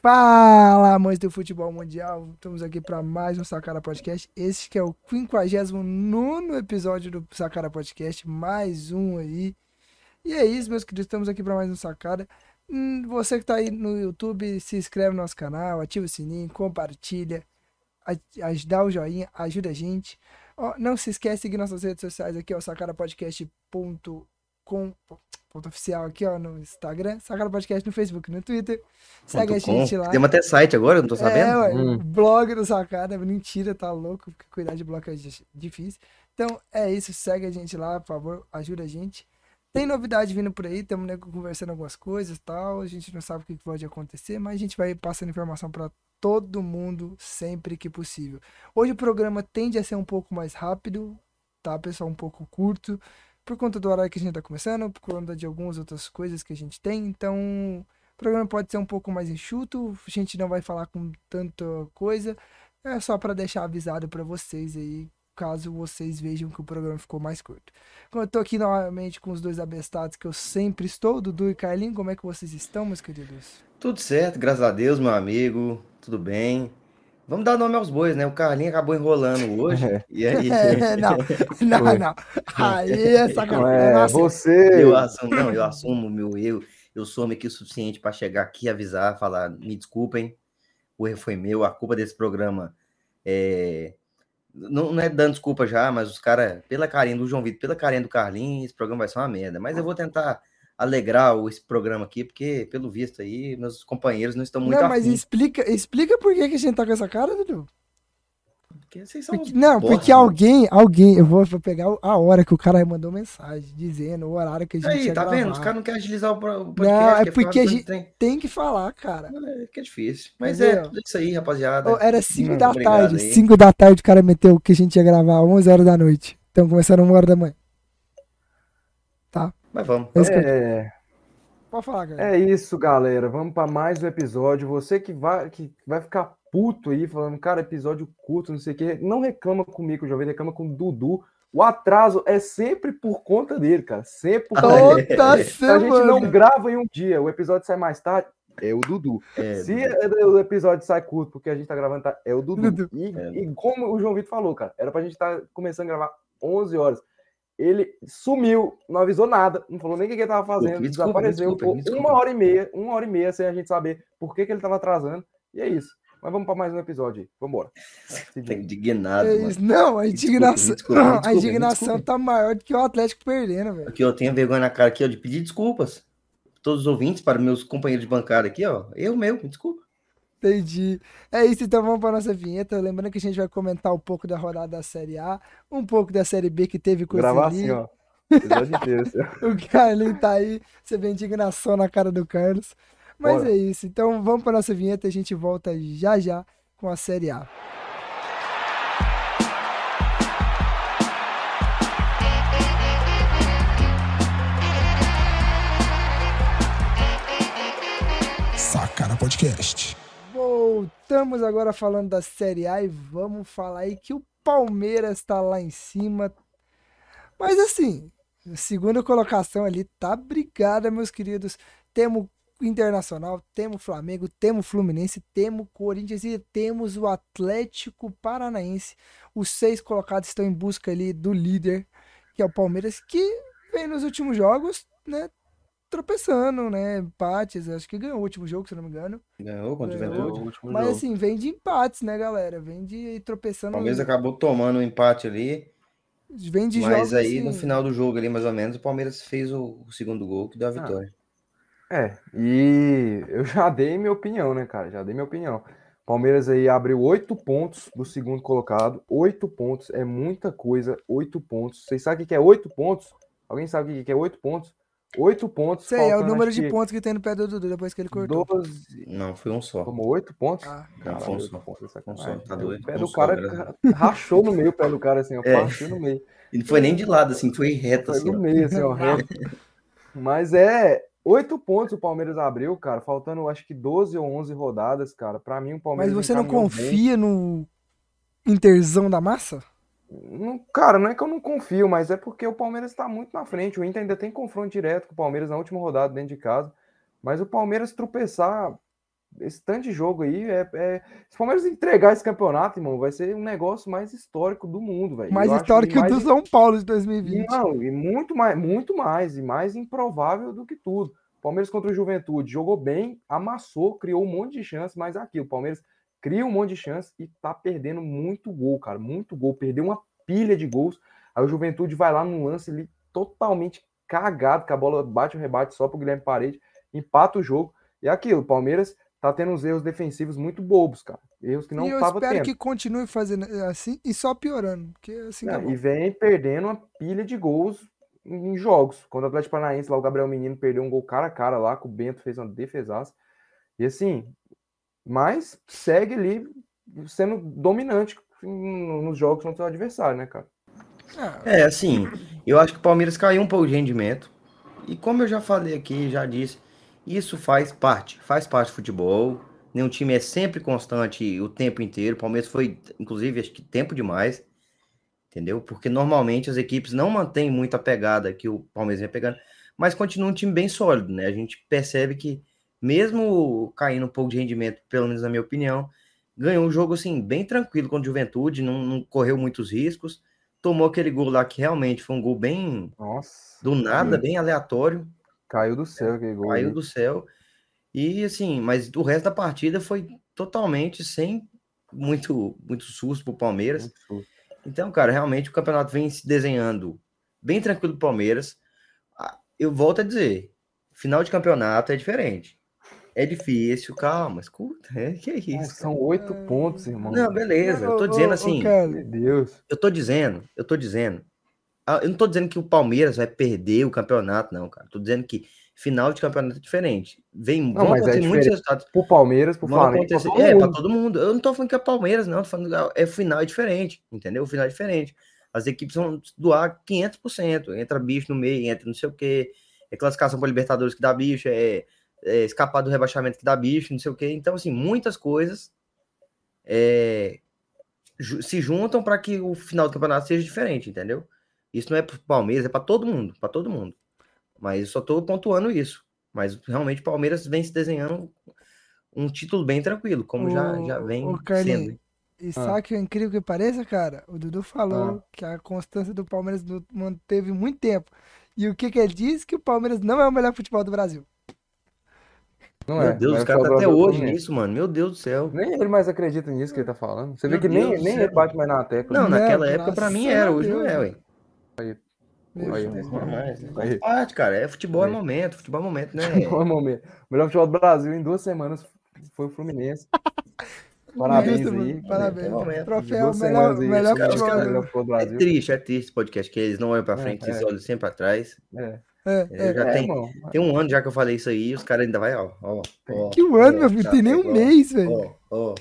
Fala, amantes do futebol mundial. Estamos aqui para mais um Sacara Podcast. Esse que é o 59 episódio do Sacara Podcast, mais um aí. E é isso, meus queridos, estamos aqui para mais um Sacara. Hum, Você que está aí no YouTube, se inscreve no nosso canal, ativa o sininho, compartilha, dá o joinha, ajuda a gente. Não se esquece de seguir nossas redes sociais aqui, ó, sacarapodcast.com ponto oficial aqui, ó, no Instagram, Sacara Podcast no Facebook, no Twitter. Segue a com. gente lá. Temos até site agora, não tô É, sabendo. ué, Hum. blog do Sacada, mentira, tá louco, porque cuidar de blog é di- difícil. Então é isso, segue a gente lá, por favor, ajuda a gente. Tem novidade vindo por aí, estamos conversando algumas coisas e tal, a gente não sabe o que que pode acontecer, mas a gente vai passando informação para todo mundo sempre que possível. Hoje o programa tende a ser um pouco mais rápido, tá, pessoal? Um pouco curto, por conta do horário que a gente tá começando, por conta de algumas outras coisas que a gente tem, então o programa pode ser um pouco mais enxuto, a gente não vai falar com tanta coisa, é só para deixar avisado para vocês aí, caso vocês vejam que o programa ficou mais curto. Eu tô aqui novamente com os dois abestados que eu sempre estou, Dudu e Carlinhos, como é que vocês estão, meus queridos? Tudo certo, graças a Deus, meu amigo. Tudo bem. Vamos dar nome aos bois, né? O Carlinho acabou enrolando hoje. E aí, É, não, não, Foi. não. Aí é Não sacanagem. é, Nossa, você. eu assumo, não, eu assumo o meu erro. Eu sou homem aqui o suficiente para chegar aqui, avisar, falar, me desculpem, o erro foi meu, a culpa desse programa é. Não, não é dando desculpa já, mas os caras, pela carinha do João Vitor, pela carinha do Carlinhos, esse programa vai ser uma merda. Mas eu vou tentar alegrar o- esse programa aqui, porque, pelo visto aí, meus companheiros não estão muito Não, mas afim. explica, explica por que, que a gente tá com essa cara, Dudu. Porque vocês são Porque- não, bosta, porque né? alguém, alguém, eu vou, vou pegar a hora que o cara mandou mensagem, dizendo o horário que a gente Aí, tá vendo? Os gravar. caras não querem agilizar o podcast. Não, é ficar porque a gente-. Tem que falar, cara. É, que é difícil. Mas Entendeu? é, tudo isso aí, rapaziada. Ô, era 5 Hum, da tarde, aí. 5 da tarde o cara meteu que a gente ia gravar 11 horas da noite. Então começando 1 hora da manhã. Mas vamos. É É, Pode falar, cara. é isso, galera. Vamos para mais um episódio. Você que vai, que vai ficar puto aí, falando, cara, episódio curto, não sei o quê. Não reclama comigo, o Jovem, reclama com o Dudu. O atraso é sempre por conta dele, cara. Sempre por conta dele. Toda Se a gente não semana. grava em um dia, o episódio sai mais tarde, é o Dudu. É, Se o episódio sai curto porque a gente tá gravando, tá, é o Dudu. Dudu. E, É. e como o João Vitor falou, cara, era pra gente estar começando a gravar 11 horas. Ele sumiu, não avisou nada, não falou nem o que ele tava fazendo, Me desculpa, me desapareceu desculpa, me por desculpa. uma hora e meia, uma hora e meia sem a gente saber por que, que ele tava atrasando. E é isso. Mas vamos para mais um episódio aí. Vambora. Tá indignado, É. Não, a desculpa, indignação, desculpa, me a desculpa, me indignação desculpa. tá maior do que o Atlético perdendo, velho. Aqui eu tenho vergonha na cara aqui, ó, de pedir desculpas. Todos os ouvintes, para meus companheiros de bancada aqui, ó. Eu meu, me desculpa. Entendi. É isso, então vamos para nossa vinheta. Lembrando que a gente vai comentar um pouco da rodada da Série A, um pouco da Série B que teve coisa Gravar ali. assim, ó. Assim, ó. O Carlinho tá aí, você vê indignação na cara do Carlos. Mas Bora. é isso, então vamos para nossa vinheta e a gente volta já já com a Série A. Sacana Podcast. Voltamos agora falando da Série A e vamos falar aí que o Palmeiras tá lá em cima. Mas assim, segunda colocação ali tá brigada, meus queridos. Temos Internacional, temos Flamengo, temos Fluminense, temos Corinthians e temos o Atlético Paranaense. Os seis colocados estão em busca ali do líder, que é o Palmeiras, que vem nos últimos jogos, né? Tropeçando, né? Empates, acho que ganhou o último jogo, se eu não me engano. Ganhou contra o. Juventude. último Mas jogo. assim, vem de empates, né, galera? Vem de O tropeçando. Palmeiras acabou tomando um empate ali, Vem de mas jogos aí assim, no final do jogo ali, mais ou menos, o Palmeiras fez o, o segundo gol que deu a Ah. vitória. É, e eu já dei minha opinião, né, cara? Já dei minha opinião. Palmeiras aí abriu oito pontos do segundo colocado. Oito pontos é muita coisa. Oito pontos. Vocês sabem o que é oito pontos? Alguém sabe o que é oito pontos? Oito pontos. Sei, é o número de que pontos que tem no pé do Dudu depois que ele cortou. 12. Não, foi um só. Tomou oito pontos? Ah, Não, Caralho, foi um só. pontos, Um só, tá doido. O pé Um do só, cara graças rachou no meio o pé do cara, assim, ó. É. Partiu no meio. E não foi nem de lado, assim, foi reto, Foi assim, no ó. meio, assim, ó. reto. Mas é. Oito pontos o Palmeiras abriu, cara. Faltando acho que 12 ou 11 rodadas, cara. Pra mim, o Mas Palmeiras. você não encaminhou bem. confia no Interzão da massa? Não, cara, não é que eu não confio, mas é porque o Palmeiras está muito na frente. O Inter ainda tem confronto direto com o Palmeiras na última rodada dentro de casa. Mas o Palmeiras tropeçar esse tanto de jogo aí é, é... Se o Palmeiras entregar esse campeonato, irmão, vai ser um negócio mais histórico do mundo, velho. Mais histórico que o mais- do São Paulo de 2020. Não, e muito mais, muito mais, e mais improvável do que tudo. Palmeiras contra o Juventude jogou bem, amassou, criou um monte de chance, mas aqui, o Palmeiras cria um monte de chance e tá perdendo muito gol, cara, muito gol. Perdeu uma pilha de gols. Aí o Juventude vai lá num lance ali totalmente cagado, que a bola bate o rebate só pro Guilherme Parede, empata o jogo. E é aquilo, o Palmeiras tá tendo uns erros defensivos muito bobos, cara. Erros que não e eu tava espero tendo. que continue fazendo assim e só piorando. Porque assim que é Não, bom. e vem perdendo uma pilha de gols em em jogos. Quando o Atlético Paranaense, lá o Gabriel Menino perdeu um gol cara a cara lá, que o Bento fez uma defesaça. E assim, mas segue ali sendo dominante no- nos jogos contra o adversário, né, cara? Ah, É, assim, eu acho que o Palmeiras caiu um pouco de rendimento. E como eu já falei aqui, já disse, isso faz parte, faz parte do futebol. Nenhum time é sempre constante o tempo inteiro. O Palmeiras foi, inclusive, acho que tempo demais. Entendeu? Porque normalmente as equipes não mantêm muita pegada que o Palmeiras vem pegando, mas continua um time bem sólido, né? A gente percebe que, mesmo caindo um pouco de rendimento, pelo menos na minha opinião, ganhou um jogo assim, bem tranquilo contra o Juventude, não, não correu muitos riscos tomou aquele gol lá que realmente foi um gol bem Nossa. do nada, bem aleatório, Caiu do céu aquele gol. caiu ali. do céu. E assim, mas o resto da partida foi totalmente sem muito muito susto pro Palmeiras. Susto. Então, cara, realmente o campeonato vem se desenhando bem tranquilo pro Palmeiras. Ah, Eu volto a dizer, final de campeonato é diferente. É difícil, calma, escuta. É, que é isso? São oito pontos, irmão. Não, beleza. Eu tô dizendo assim, Meu Deus. eu tô dizendo, eu tô dizendo. Ah, Eu não tô dizendo que o Palmeiras vai perder o campeonato, não, cara. Tô dizendo que final de campeonato é diferente. Vem, vão mas é acontecer muitos diferente. resultados. Pro Palmeiras, pro Flamengo. acontecer. É, pra todo mundo. Eu não tô falando que é Palmeiras, não. Tô falando que é final é diferente, entendeu? O final é diferente. As equipes vão doar 500%. Entra bicho no meio, entra não sei o quê. É classificação para Libertadores que dá bicho, é, é escapar do rebaixamento que dá bicho, não sei o quê. Então, assim, muitas coisas é, se juntam para que o final do campeonato seja diferente, entendeu? Isso não é pro Palmeiras, é para todo mundo, para todo mundo. Mas eu só tô pontuando isso. Mas realmente o Palmeiras vem se desenhando um título bem tranquilo, como já, Ô, já vem sendo. E Ah. sabe que é incrível que pareça, cara? O Dudu falou que a constância do Palmeiras não manteve muito tempo. E o que que ele disse? Que o Palmeiras não é o melhor futebol do Brasil. Não Meu é. Deus, mas os caras o tá até hoje também é. nisso, mano. Meu Deus do céu. Nem ele mais acredita nisso que ele tá falando. Você vê Meu que nem, Deus nem céu. ele bate mais na tecla. Não, Não, naquela época pra mim era, hoje não é, né? ué. Aí, Deus. Não é mais. Aí. Faz parte, cara. É futebol é momento, futebol é momento, né? Bom momento. O melhor futebol do Brasil em duas semanas foi o Fluminense. Parabéns aí. mano. Parabéns. É momento. De Troféu, melhor, aí, melhor os caras- futebol. do- melhor futebol do É Brasil. triste, é triste esse podcast, que eles não olham pra É, frente, eles é. olham sempre pra trás. É. É, é. já É, tem, irmão. tem um ano já que eu falei isso aí, e os caras ainda vai, ó, ó, ó. Que um ano, meu filho. tá, Tem nem um ó, mês, velho. Ó, ó.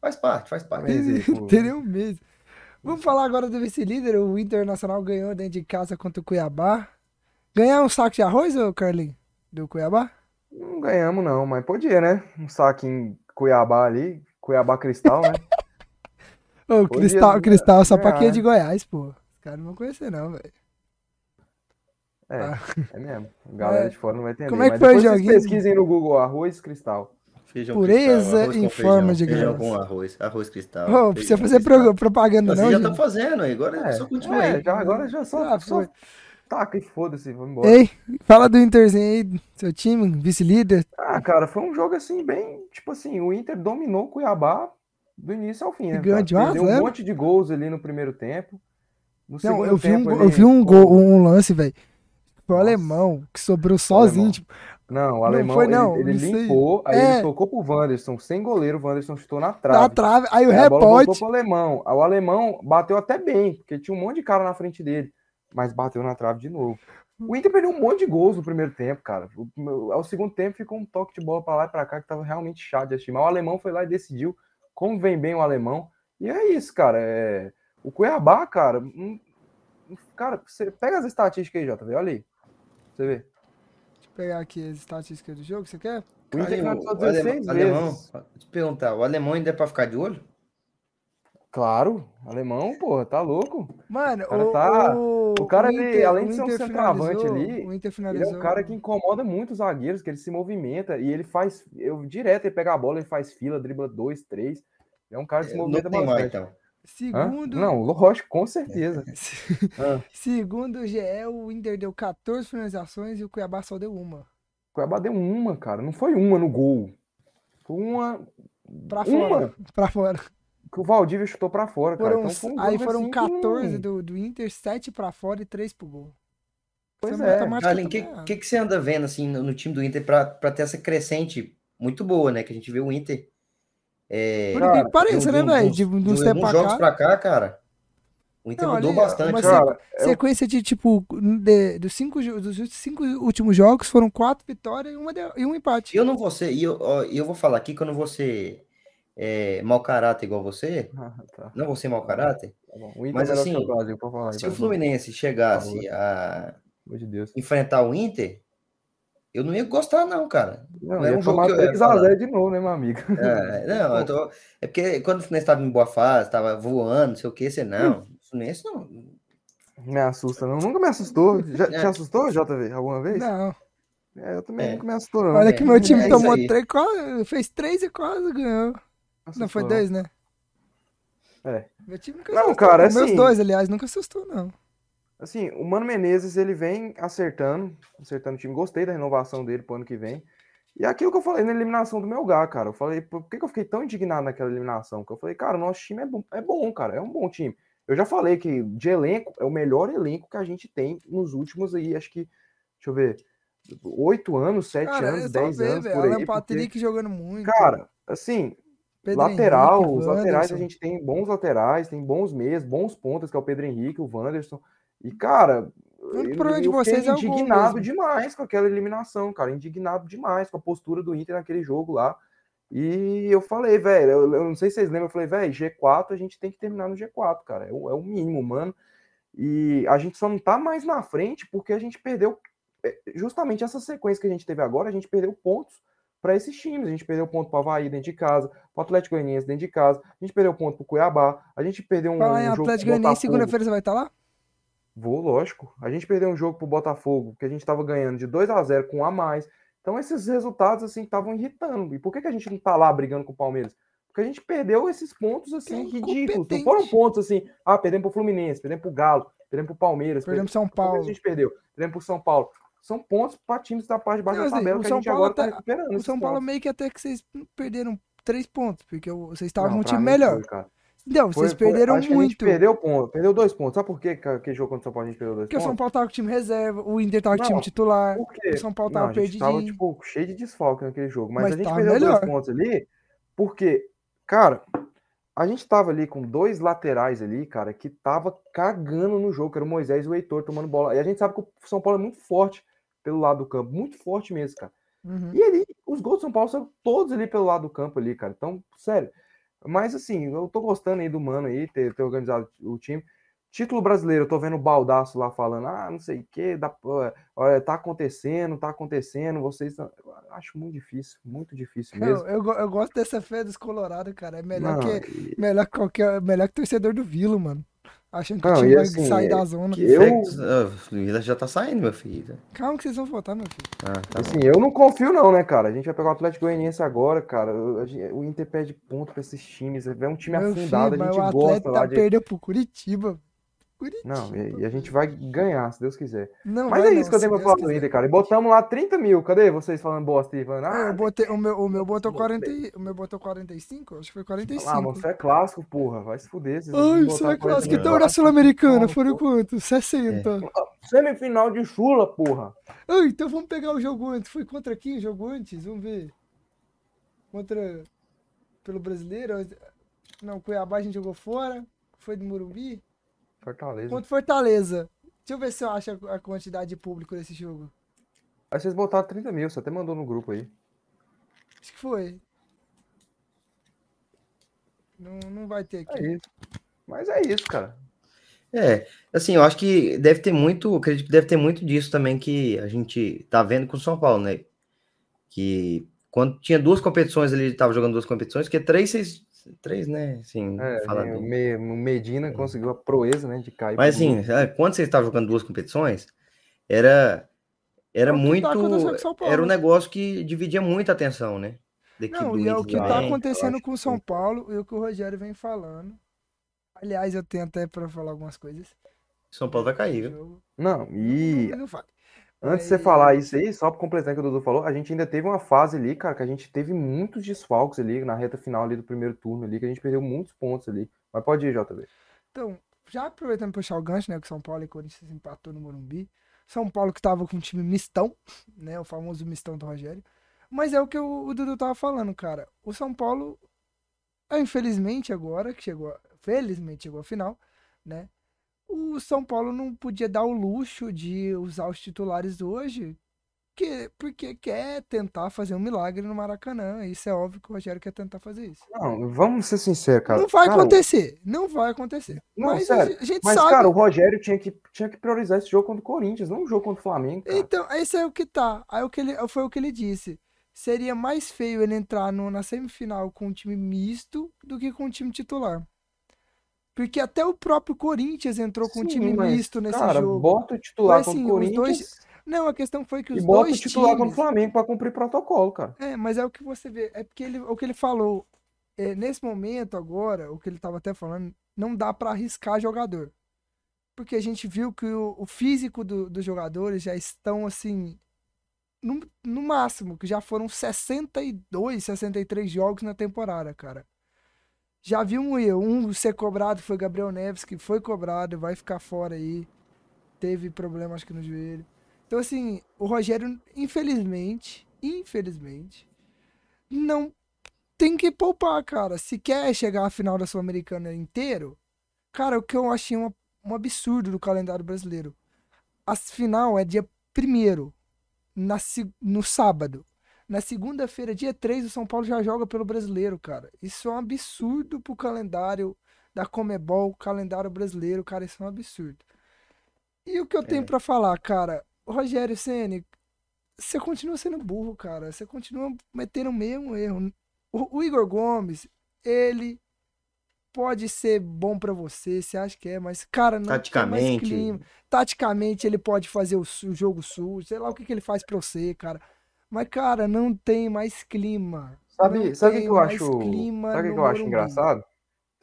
Faz parte, faz parte. Pô. Tem nem um mês. Vamos falar agora do vice-líder. O Internacional ganhou dentro de casa contra o Cuiabá. Ganhar um saco de arroz, ô Carlinhos? Do Cuiabá? Não ganhamos, não, mas podia, né? Um saquinho Cuiabá ali, Cuiabá Cristal, né? Ô, Podia Cristal, Cristal só pra quem é né? de Goiás, pô. Os caras não vão conhecer, não, velho. É, Ah. é mesmo. A galera É. de fora não vai entender. Como é que mas foi o joguinho? pesquisem no Google arroz cristal. Feijão Pureza cristal, em forma feijão, de feijão grãos. com arroz, arroz cristal. Ô, precisa feijão fazer cristal. pro- propaganda, Nós não, já gente. estamos fazendo aí, agora É, só continua é, aí. já, agora já só, Ah, só taca e foda-se, vamos embora. Ei, fala do Interzinho aí, seu time, vice-líder. Ah, cara, foi um jogo assim, bem. Tipo assim, o Inter dominou o Cuiabá do início ao fim, né? Ganhou cara? de um um zero. monte de gols ali no primeiro tempo. No Não, segundo eu vi um, tempo ali, eu vi um, gol, um lance, velho. Foi o alemão, que sobrou sozinho, alemão. tipo, Não, o Não alemão, foi, ele- não, ele, aí. limpou, aí É. ele tocou pro Wanderson, sem goleiro, o Wanderson chutou na na trave. trave. Aí o Aí a bola voltou rebote. pro alemão. Aí o alemão bateu até bem, porque tinha um monte de cara na frente dele, mas bateu na trave de novo. O Inter perdeu um monte de gols no primeiro tempo, cara. O- Ao segundo tempo ficou um toque de bola pra lá e pra cá que tava realmente chato de assistir. Mas o alemão foi lá e decidiu como vem bem o alemão. E é isso, cara. É... O Cuiabá, cara. hum, Cara, você pega as estatísticas aí, JV, olha aí. Você vê. Deixa eu pegar aqui as estatísticas do jogo, você quer? O Inter alem- 16 alemão, vezes. deixa eu te perguntar, o alemão ainda é pra ficar de olho? Claro, alemão, porra, tá louco. Mano, O cara o, tá- o, o cara, o ele, Inter- além o de ser um centroavante ali, o Inter Ele é um cara que incomoda muito os zagueiros, que ele se movimenta e ele faz. Eu direto ele pega a bola, ele faz fila, dribla dois, três. É um cara que se Não movimenta tem mais, bastante. Então. Hã? Segundo, Não, lógico, com certeza. Segundo o GE, o Inter deu 14 finalizações e o Cuiabá só deu uma. o Cuiabá deu uma, cara. Não foi uma no gol. Foi uma Pra Uma? fora. Pra fora. que o Valdívia chutou pra fora, cara. Foram, Então foi um aí foram assim que não- 14 do, do Inter, 7 pra fora e 3 pro gol. Pois Essa é. Além, o que, também é. que, que você anda vendo assim no, no time do Inter para ter essa crescente muito boa, né? Que a gente vê o Inter. É, Por incrível que pareça, né, velho? De, uns tempos pra jogos cá. pra cá, cara. O Inter Não, mudou ali, bastante. cara. É Sequência de, tipo, de- dos, cinco, dos cinco últimos jogos foram quatro vitórias e, uma de- e um empate. Eu não vou ser, e eu, eu vou falar aqui que eu não vou ser é, mau caráter igual você. Ah, tá, Não vou ser mau caráter. tá Mas assim, Brasil, falar. Se o. Fluminense chegasse a de enfrentar o Inter, eu não ia gostar, não, cara. Não, ia um jogo tomar que eu ia 3x0 de novo, né, meu amigo? É, não, eu tô, é porque quando o Fluminense estava em boa fase, estava voando, não sei o que, você não. O Fluminense não. Me assusta, não. Nunca me assustou. Já te É. assustou, JV, alguma vez? Não. É, eu também É. nunca me assustou, não. Olha é, que meu time é isso tomou três, quase, fez três e quase ganhou. Não, foi Assustou, dois, né? É. Meu time nunca Não, assustou. cara, Meus assim- dois, aliás, nunca assustou, não. Assim, o Mano Menezes, ele vem acertando, acertando o time. Gostei da renovação dele pro ano que vem. E aquilo que eu falei na eliminação do meu lugar, cara. Eu falei, por que, que eu fiquei tão indignado naquela eliminação? Porque eu falei, cara, o nosso time é bom, é bom, cara, é um bom time. Eu já falei que de elenco, é o melhor elenco que a gente tem nos últimos aí, acho que, deixa eu ver, oito anos, sete anos, dez anos, velho. por aí. Alan porque, Patrick jogando muito. cara, assim, Pedro lateral, Henrique, os laterais a gente tem bons laterais, tem bons meias, bons pontas, que é o Pedro Henrique, o Wanderson. E, cara, O problema de vocês é indignado demais com aquela eliminação, cara. Indignado demais com a postura do Inter naquele jogo lá. E eu falei, velho, eu, eu não sei se vocês lembram, eu falei, velho, G4 a gente tem que terminar no G4, cara. É o, é o mínimo, mano. E a gente só não tá mais na frente porque a gente perdeu é, justamente essa sequência que a gente teve agora, a gente perdeu pontos para esses times. A gente perdeu ponto para o Havaí dentro de casa, para o Atlético Goianiense dentro de casa, a gente perdeu ponto para o Cuiabá, a gente perdeu um, Falar em um jogo Atlético Goianiense, segunda-feira você vai estar lá? Vou, lógico. A gente perdeu um jogo pro Botafogo, que a gente tava ganhando de 2 a 0 com um a mais. Então esses resultados assim estavam irritando. E por que, que a gente não tá lá brigando com o Palmeiras? Porque a gente perdeu esses pontos assim Que ridículos. Não foram pontos assim, ah, perdemos pro Fluminense, perdemos pro Galo, perdemos pro Palmeiras, Perdemos São pro Palmeiras Paulo. a gente perdeu, perdemos pro São Paulo. São pontos para times da parte de baixo Não, da assim, tabela que a São gente Paulo agora tá recuperando. O São Paulo pontos. meio que até que vocês perderam três pontos, porque vocês estavam um time melhor. foi, Não, Foi- vocês foi- perderam gente muito. perdeu ponto, perdeu dois pontos. Sabe por quê que aquele jogo contra o São Paulo a gente perdeu dois Porque o pontos? São Paulo tava com o time reserva, o Inter tava com o time Não, titular, Por quê? o São Paulo Não, tava gente tava, tipo, cheio de desfalque naquele jogo. Mas, Mas a gente perdeu melhor. dois pontos ali, porque, cara, a gente tava ali com dois laterais ali, cara, que tava cagando no jogo, que era o Moisés e o Heitor tomando bola. E a gente sabe que o São Paulo é muito forte pelo lado do campo, muito forte mesmo, cara. Uhum. E ali, os gols do São Paulo são todos ali pelo lado do campo ali, cara. Então, sério. Mas assim, eu tô gostando aí do Mano aí, ter, ter organizado o time. Título brasileiro, eu tô vendo o Baldaço lá falando, ah, não sei o que, olha, tá acontecendo, tá acontecendo, vocês. tão-" Eu acho muito difícil, muito difícil mesmo. Eu, eu, eu gosto dessa fé dos Colorados, cara. É melhor, Não, que, melhor, que qualquer, melhor que torcedor do Vilo, mano. Achando que Não, o time vai assim, sair é da zona. que eu, Ah, O Vila já tá saindo, meu filho. Calma que vocês vão votar, meu filho. Ah, tá bom. assim, eu não confio, não, né, cara? A gente vai pegar o Atlético Goianiense agora, cara. O Inter perde ponto pra esses times. É um time Meu afundado, filho, a gente o gosta Atlético lá de. perdeu pro Curitiba. Curitiba. Não, e, e a gente vai ganhar, se Deus quiser. Não Mas é não, isso que eu tenho pra falar do. Inter, cara. E botamos lá 30 mil. Cadê vocês falando bosta aí? Falando, Ah, ah, eu botei, o meu, o meu botou botei. 40, e- o meu botou 45? Acho que foi 45. ah, mas você é clássico, porra. Vai se fuder. Ai, botar é 40 clássico. Então na Sul-Americana foram quanto? 60. Semifinal de chula, porra. Ah, então vamos pegar o jogo antes. Foi contra quem o jogo antes? Vamos ver. Contra. Pelo brasileiro? Não, Cuiabá a gente jogou fora. Foi do Morumbi. Fortaleza. Contra Fortaleza. Deixa eu ver se eu acho a quantidade de público desse jogo. Aí vocês botaram 30 mil. Você até mandou no grupo aí. Acho que foi. Não, não vai ter aqui. É isso. Mas é isso, cara. É, assim, eu acho que deve ter muito, acredito que deve ter muito disso também que a gente tá vendo com o São Paulo, né? Que quando tinha duas competições, ele estava jogando duas competições, que três vocês Três, né? Assim, É, fala o bem. Me- o Medina conseguiu a proeza, né, de cair. Mas assim, grupo. sabe, quando você estava jogando duas competições, era era É tá muito era um negócio que dividia muita atenção, né? Não, do e é o que tá também. acontecendo com o São sim. Paulo e o que o Rogério vem falando. Aliás, eu tenho até pra falar algumas coisas. São Paulo vai cair, viu? Não, e Não, não. Antes de você falar isso aí, só para completar o que o Dudu falou, a gente ainda teve uma fase ali, cara, que a gente teve muitos desfalques ali na reta final ali do primeiro turno ali, que a gente perdeu muitos pontos ali. Mas pode ir, JB. Então, já aproveitando para puxar o gancho, né? Que São Paulo e Corinthians empatou no Morumbi. São Paulo que tava com um time mistão, né? O famoso mistão do Rogério. Mas é o que o, o Dudu tava falando, cara. O São Paulo, é, infelizmente agora, que chegou, felizmente chegou à final, né? O São Paulo não podia dar o luxo de usar os titulares hoje, que, porque quer tentar fazer um milagre no Maracanã. Isso é óbvio que o Rogério quer tentar fazer isso. Não, vamos ser sinceros, cara. não vai Cara, acontecer, não vai acontecer. Não, mas sério, a gente Mas, sabe. cara, o Rogério tinha que, tinha que priorizar esse jogo contra o Corinthians, não o jogo contra o Flamengo, cara. Então, esse é o que tá. Aí o que ele, foi o que ele disse. Seria mais feio ele entrar no- na semifinal com um time misto do que com um time titular. Porque até o próprio Corinthians entrou com um Sim, time mas, misto nesse cara, jogo. bota o titular contra assim, o Corinthians dois Não, a questão foi que e os bota o dois titular contra o times. Flamengo pra cumprir protocolo, cara. É, mas é o que você vê. É porque ele, o que ele falou. é, nesse momento agora, o que ele tava até falando, não dá pra arriscar jogador. Porque a gente viu que o, o físico do- dos jogadores já estão assim. No, no máximo, que já foram 62, 63 jogos na temporada, cara. Já vi um erro. Um ser cobrado foi Gabriel Neves, que foi cobrado, vai ficar fora aí. Teve problema, acho que no joelho. Então, assim, o Rogério, infelizmente, infelizmente, não tem que poupar, cara. Se quer chegar à final da Sul-Americana inteiro, cara, o que eu achei uma- um absurdo do calendário brasileiro. A final é dia 1 na, no sábado. Na segunda-feira, dia 3, o São Paulo já joga pelo brasileiro, cara. Isso é um absurdo pro calendário da Comebol, calendário brasileiro, cara, isso é um absurdo. E o que eu tenho É. pra falar, cara, Rogério Ceni, você continua sendo burro, cara. Você continua metendo o mesmo erro. O, o Igor Gomes, ele pode ser bom pra você, você acha que é, mas, cara, não Taticamente. clima. Taticamente, ele pode fazer o, o jogo sujo, sei lá o que, que ele faz pra você, cara. Mas, cara, não tem mais clima. Sabe, Não sabe o que eu acho? Sabe o que eu acho engraçado?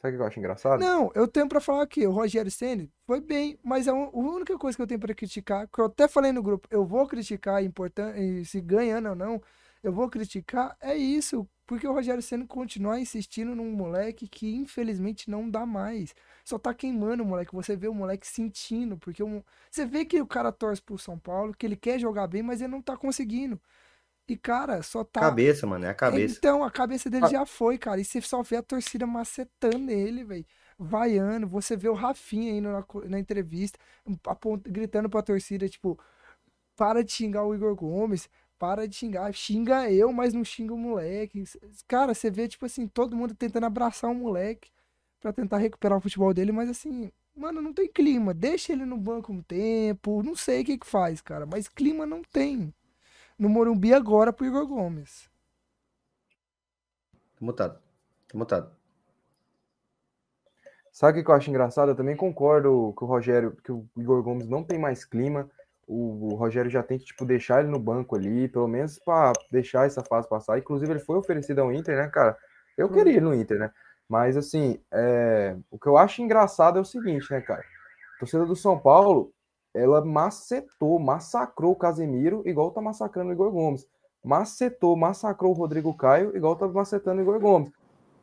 Sabe o que eu acho engraçado? Não, eu tenho pra falar aqui, o Rogério Ceni foi bem, mas a, un- a única coisa que eu tenho pra criticar, que eu até falei no grupo, eu vou criticar, importante, se ganhando ou não, eu vou criticar, é isso, porque o Rogério Ceni continua insistindo num moleque que infelizmente não dá mais. Só tá queimando o moleque, você vê o moleque sentindo, porque o- você vê que o cara torce pro São Paulo, que ele quer jogar bem, mas ele não tá conseguindo. E cara, só tá Cabeça, mano, é a cabeça. então, a cabeça dele Ah. já foi, cara. E você só vê a torcida macetando ele, velho. Vaiando. Você vê o Rafinha indo na, na entrevista, apont- gritando pra torcida, tipo, para de xingar o Igor Gomes, para de xingar. Xinga eu, mas não xinga o moleque. Cara, você vê, tipo assim, todo mundo tentando abraçar o moleque pra tentar recuperar o futebol dele, mas assim, mano, não tem clima. Deixa ele no banco um tempo. Não sei o que que faz, cara, mas clima não tem. No Morumbi agora pro Igor Gomes. Mutado. Mutado. Sabe o que eu acho engraçado? Eu também concordo que o Rogério, que o Igor Gomes não tem mais clima. O, o Rogério já tem que tipo, deixar ele no banco ali, pelo menos para deixar essa fase passar. Inclusive, ele foi oferecido ao Inter, né, cara? Eu Hum. queria ele no Inter, né? Mas assim, é, o que eu acho engraçado é o seguinte, né, cara? A torcida do São Paulo, ela macetou, massacrou o Casemiro, igual tá massacrando o Igor Gomes. Macetou, massacrou o Rodrigo Caio, igual tá macetando o Igor Gomes.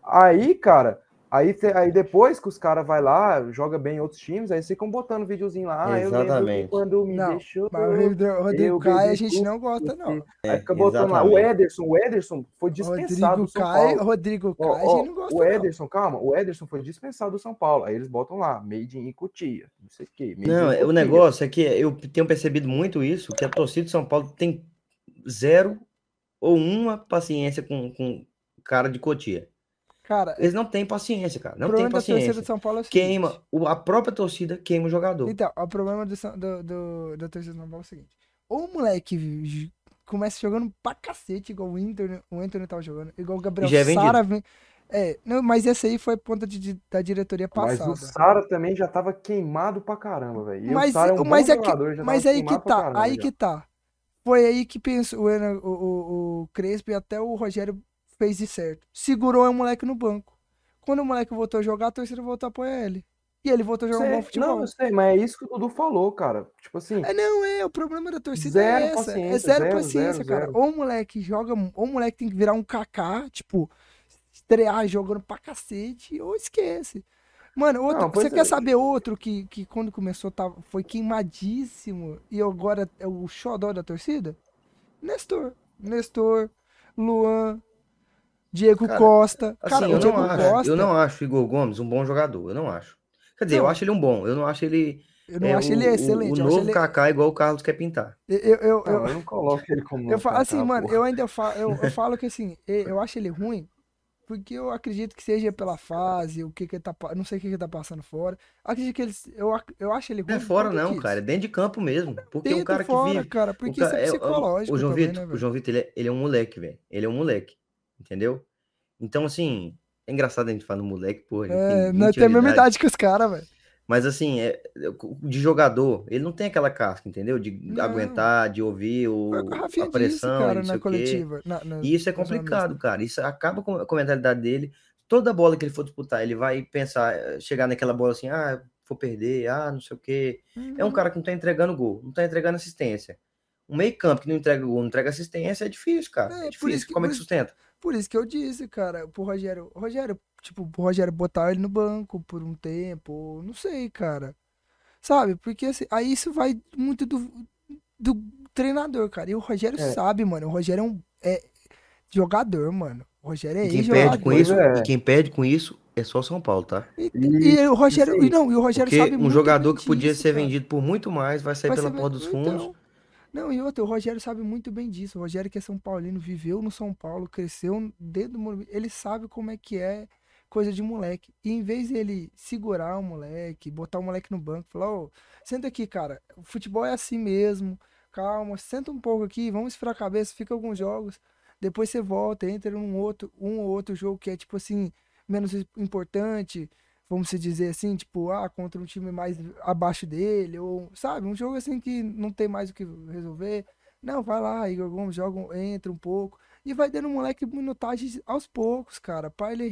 Aí, cara, aí, aí depois que os caras vai lá, joga bem em outros times, aí ficam botando videozinho lá. Ah, Exatamente. quando me Não, deixou. Mas o Rodrigo, Caio a gente não gosta, não. Aí É, fica botando lá. O. Ederson, o Ederson foi dispensado Rodrigo do São Caio, Paulo. Rodrigo Caio, a gente não gosta, o não. Ederson, calma, o Ederson foi dispensado do São Paulo. Aí eles botam lá, made in Cotia, não sei o quê. made Não, é- o negócio é que eu tenho percebido muito isso, que a torcida de São Paulo tem zero ou uma paciência com, com cara de Cotia. Cara, Eles não têm paciência, cara. o Não tem problema da torcida paciência. do São Paulo é o seguinte. Queima, o- a própria torcida queima o jogador. Então, o problema do, do, do- da torcida do São Paulo é o seguinte. Ou o moleque começa jogando pra cacete, igual o Inter, o Anthony tava jogando, igual o Gabriel já é. Sara vem. É, não, mas esse aí foi ponta de, de- da diretoria Mas passada. o Sara também já tava queimado pra caramba, velho. E Mas, o Sara é um bom mas, é que, jogador, já mas tava aí que tá, caramba aí já. que tá. Foi aí que pensou, o, o, o Crespo e até o Rogério fez de certo. Segurou o moleque no banco. Quando o moleque voltou a jogar, a torcida voltou a apoiar ele. E ele voltou a jogar um Sei- bom futebol. Não, eu sei, mas é isso que o Dudu falou, cara. Tipo assim, É, não, é, o problema da torcida Zero é essa. É zero, zero, paciência, zero, cara. zero. Ou o moleque joga, ou o moleque tem que virar um kaká, tipo, estrear jogando pra cacete, ou esquece. Mano, outro, Não, você quer é. saber outro que, que quando começou tava, foi queimadíssimo e agora é o xodó da torcida? Nestor. Nestor, Luan, Diego Cara, Costa. Assim, Cara, o eu, Diego não acho, Costa, eu não acho o Igor Gomes um bom jogador. Eu não acho. Quer dizer, Não. eu acho ele um bom. Eu não acho ele. eu não é, acho o, ele o- excelente. O, novo ele- Kaká igual o Carlos quer pintar. eu, eu, eu, não, eu não coloco ele como. Eu falo assim, mano, porra. eu ainda falo, eu, eu falo que assim, eu acho ele ruim, porque eu acredito que seja pela fase, o que que ele tá, não sei o que que ele tá passando fora. Acredito que ele, eu, eu acho ele ruim. Não é fora, não, cara. É dentro de campo mesmo. Porque Dentro um cara que fora, vive. cara, o porque ca- isso é é- é- psicológico O João também, Vitor, né, o? João Vitor, ele é, ele é um moleque, velho. Ele é um moleque. Entendeu? Então, assim, é engraçado a gente falar no moleque, porra. É, não 20 tem a mesma idade. que os caras, velho. Mas assim, é, de jogador, ele não tem aquela casca, entendeu? De Não. aguentar, de ouvir o, Rafinha a pressão, e cara, não sei na o quê. coletiva. na- na- E isso é complicado, cara. Isso acaba com, a mentalidade dele. Toda bola que ele for disputar, ele vai pensar, eh, chegar naquela bola assim, ah, vou perder, ah, não sei o quê. É um Uhum. cara que não tá entregando gol, não tá entregando assistência. Um meio campo que não entrega gol, não entrega assistência, é difícil, cara. É, É, difícil. que- Como é que sustenta? Por isso que eu disse, cara, pro Rogério, Rogério, tipo, pro Rogério botar ele no banco por um tempo, não sei, cara. Sabe? Porque assim, aí isso vai muito do, do treinador, cara. E o Rogério É. sabe, mano. O Rogério é um é jogador, mano. O Rogério é E quem perde com isso, é. e quem perde com isso é só São Paulo, tá? E, E- e o Rogério, e não, e o Rogério Porque sabe um muito jogador que podia disso, ser cara. vendido por muito mais vai sair Vai pela ser porta dos fundos. então, não, e outra, o Rogério sabe muito bem disso. O Rogério que é São Paulino, viveu no São Paulo, cresceu dentro do Morumbi. Ele sabe como é que é coisa de moleque. E em vez dele segurar o moleque, botar o moleque no banco, falar, ô, senta aqui, cara, o futebol é assim mesmo. Calma, senta um pouco aqui, vamos esfriar a cabeça, fica alguns jogos. Depois você volta, entra num outro, um ou outro jogo que é tipo assim, menos importante, vamos se dizer assim, tipo, ah, contra um time mais abaixo dele, ou, sabe, um jogo assim que não tem mais o que resolver. Não, vai lá, Igor Gomes, joga, entra um pouco. E vai dando o moleque minutagens aos poucos, cara, pra ele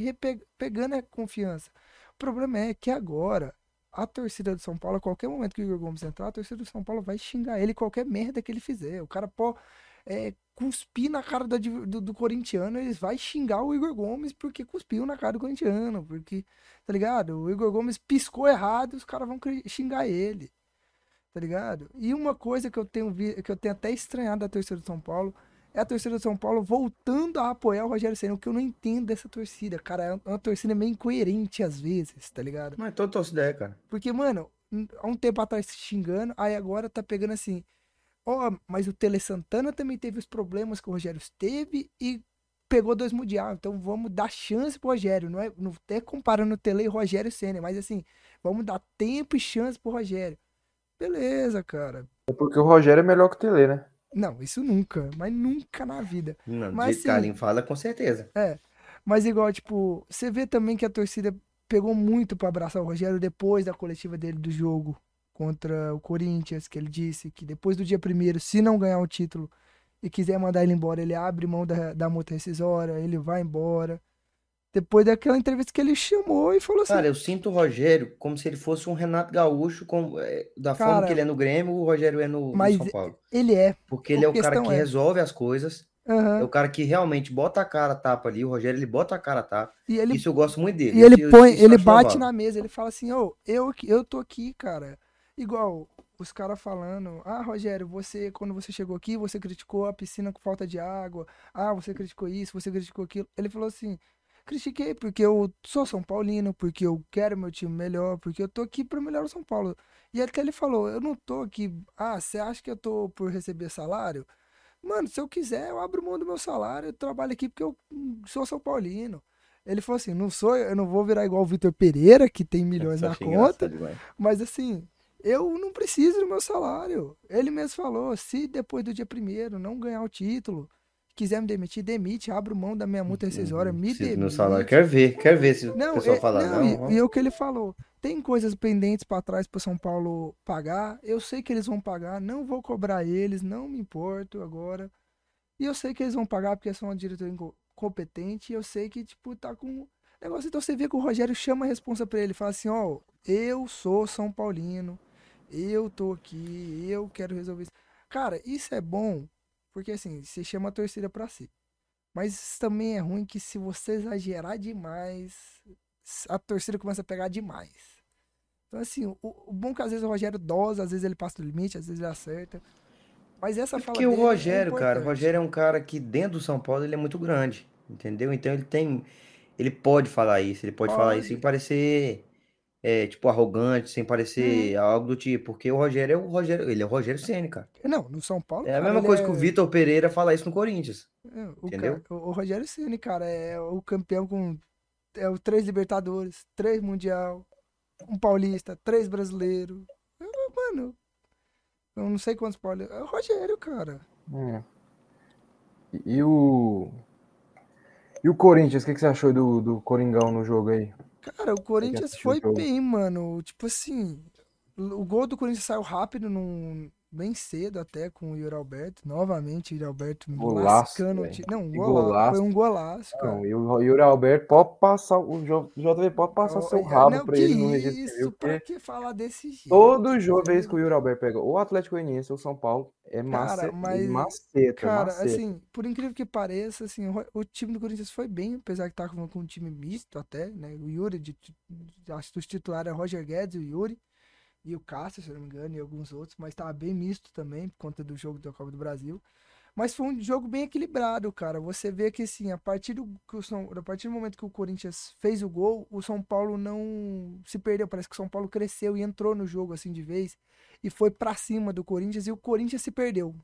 pegando a confiança. O problema é que agora, a torcida do São Paulo, a qualquer momento que o Igor Gomes entrar, a torcida do São Paulo vai xingar ele qualquer merda que ele fizer. O cara pode é, cuspir na cara do, do, do corintiano, eles vai xingar o Igor Gomes porque cuspiu na cara do corintiano, porque, tá ligado? O Igor Gomes piscou errado, os caras vão xingar ele, tá ligado? E uma coisa que eu tenho que eu tenho até estranhado da torcida do São Paulo é a torcida do São Paulo voltando a apoiar o Rogério Ceni, o que eu não entendo dessa torcida, cara, é uma torcida meio incoerente às vezes, tá ligado? Mas toda torcida é, cara. Porque, mano, um- há um tempo atrás xingando, aí agora tá pegando assim. Ó, mas o Tele Santana também teve os problemas que o Rogério teve e pegou dois mundial. Então vamos dar chance pro Rogério. Não é, não é comparando o Tele e Rogério Senna, mas assim, vamos dar tempo e chance pro Rogério. Beleza, cara. É porque o Rogério é melhor que o Tele, né? Não, isso nunca, mas nunca na vida. Não, Mas o assim- Carlinhos fala, com certeza. Mas igual, tipo, você vê também que a torcida pegou muito pra abraçar o Rogério depois da coletiva dele do jogo contra o Corinthians, que ele disse que depois do dia primeiro, se não ganhar o título e quiser mandar ele embora, ele abre mão da, da multa rescisória, ele vai embora. Depois daquela entrevista que ele chamou e falou assim, Cara, eu sinto o Rogério como se ele fosse um Renato Gaúcho, com, é, da forma Cara, que ele é no Grêmio, o Rogério é no, no mas São Paulo. ele é. Porque ele é o cara que é- resolve as coisas, aham, é o cara que realmente bota a cara a tapa ali. O Rogério, ele bota a cara a tapa. E ele Isso eu gosto muito dele. E ele põe, eu ele bate na mesa, ele fala assim, ô, eu, aqui- eu tô aqui, cara. Igual os caras falando, ah, Rogério, você, quando você chegou aqui, você criticou a piscina com falta de água, ah, você criticou isso, você criticou aquilo. Ele falou assim, critiquei porque eu sou São Paulino, porque eu quero meu time melhor, porque eu tô aqui pra melhorar o São Paulo. E até ele falou, eu não tô aqui, ah, você acha que eu tô por receber salário? Mano, se eu quiser, eu abro mão do meu salário, eu trabalho aqui porque eu sou São Paulino. Ele falou assim, não sou, eu não vou virar igual o Vitor Pereira, que tem milhões na conta, demais. mas assim, eu não preciso do meu salário. Ele mesmo falou, se depois do dia primeiro não ganhar o título, quiser me demitir, demite, abro mão da minha multa rescisória, me demite. Meu salário, quero ver, quero ver se o Não, pessoal é- falar. não, Não, e, e é o que ele falou. Tem coisas pendentes pra trás pro São Paulo pagar. Eu sei que eles vão pagar, não vou cobrar eles, não me importo agora. E eu sei que eles vão pagar porque são uma diretoria inco- competente. E eu sei que, tipo, tá com negócio. Então você vê que o Rogério chama a responsa pra ele, fala assim: ó, eu sou São Paulino, eu tô aqui, eu quero resolver isso. Cara, isso é bom, porque assim, você chama a torcida pra si. Mas isso também é ruim que se você exagerar demais, a torcida começa a pegar demais. Então, assim, o, o bom é que às vezes o Rogério dosa, às vezes ele passa do limite, às vezes ele acerta. Mas essa fala Porque o é Rogério, cara, o. Rogério é um cara que dentro do São Paulo ele é muito grande, entendeu? Então ele tem, ele pode falar isso, ele pode, falar isso Pode. parecer, é, tipo, arrogante, sem parecer algo do tipo, porque o Rogério é o Rogério, ele é o Rogério Ceni, cara. Não, no São Paulo. É a cara, mesma ele coisa é- que o Vitor Pereira fala isso no Corinthians. é, o, entendeu? ca- o, Rogério Ceni, cara, é o campeão com é o três Libertadores, três Mundial, um Paulista, três Brasileiro. É, Mano, eu não sei quantos paulistas. É o Rogério, cara. É. E, e o. E o Corinthians, o que, que você achou do, do Coringão no jogo aí? Cara, o Corinthians foi bem, mano. Tipo assim, o gol do Corinthians saiu rápido, num, bem cedo até, com o Yuri Alberto. Novamente, o Yuri Alberto Golaço, lascando o time. Não, um golaço. golaço. Foi um golaço, cara. Não, e o Yuri Alberto pode passar, o JV pode passar seu Olha, rabo não, pra ele no registro isso, pra que falar desse jeito? todo jogo, vez que o Yuri Alberto pega o Atlético Goianiense ou São Paulo, é mace... Cara, mas- maceta, Cara, maceta. assim, por incrível que pareça, assim, o, o time do Corinthians foi bem, apesar que tá com, com um time misto até, né? O Yuri, de, de- acho que os titulares é Roger Guedes, o Yuri e o Cássio, se não me engano, e alguns outros, mas tava bem misto também, por conta do jogo da Copa do Brasil. Mas foi um jogo bem equilibrado, cara. Você vê que, assim, a partir do, que o São, a partir do momento que o Corinthians fez o gol, o São Paulo não se perdeu. Parece que o São Paulo cresceu e entrou no jogo, assim, de vez, e foi pra cima do Corinthians, e o Corinthians se perdeu.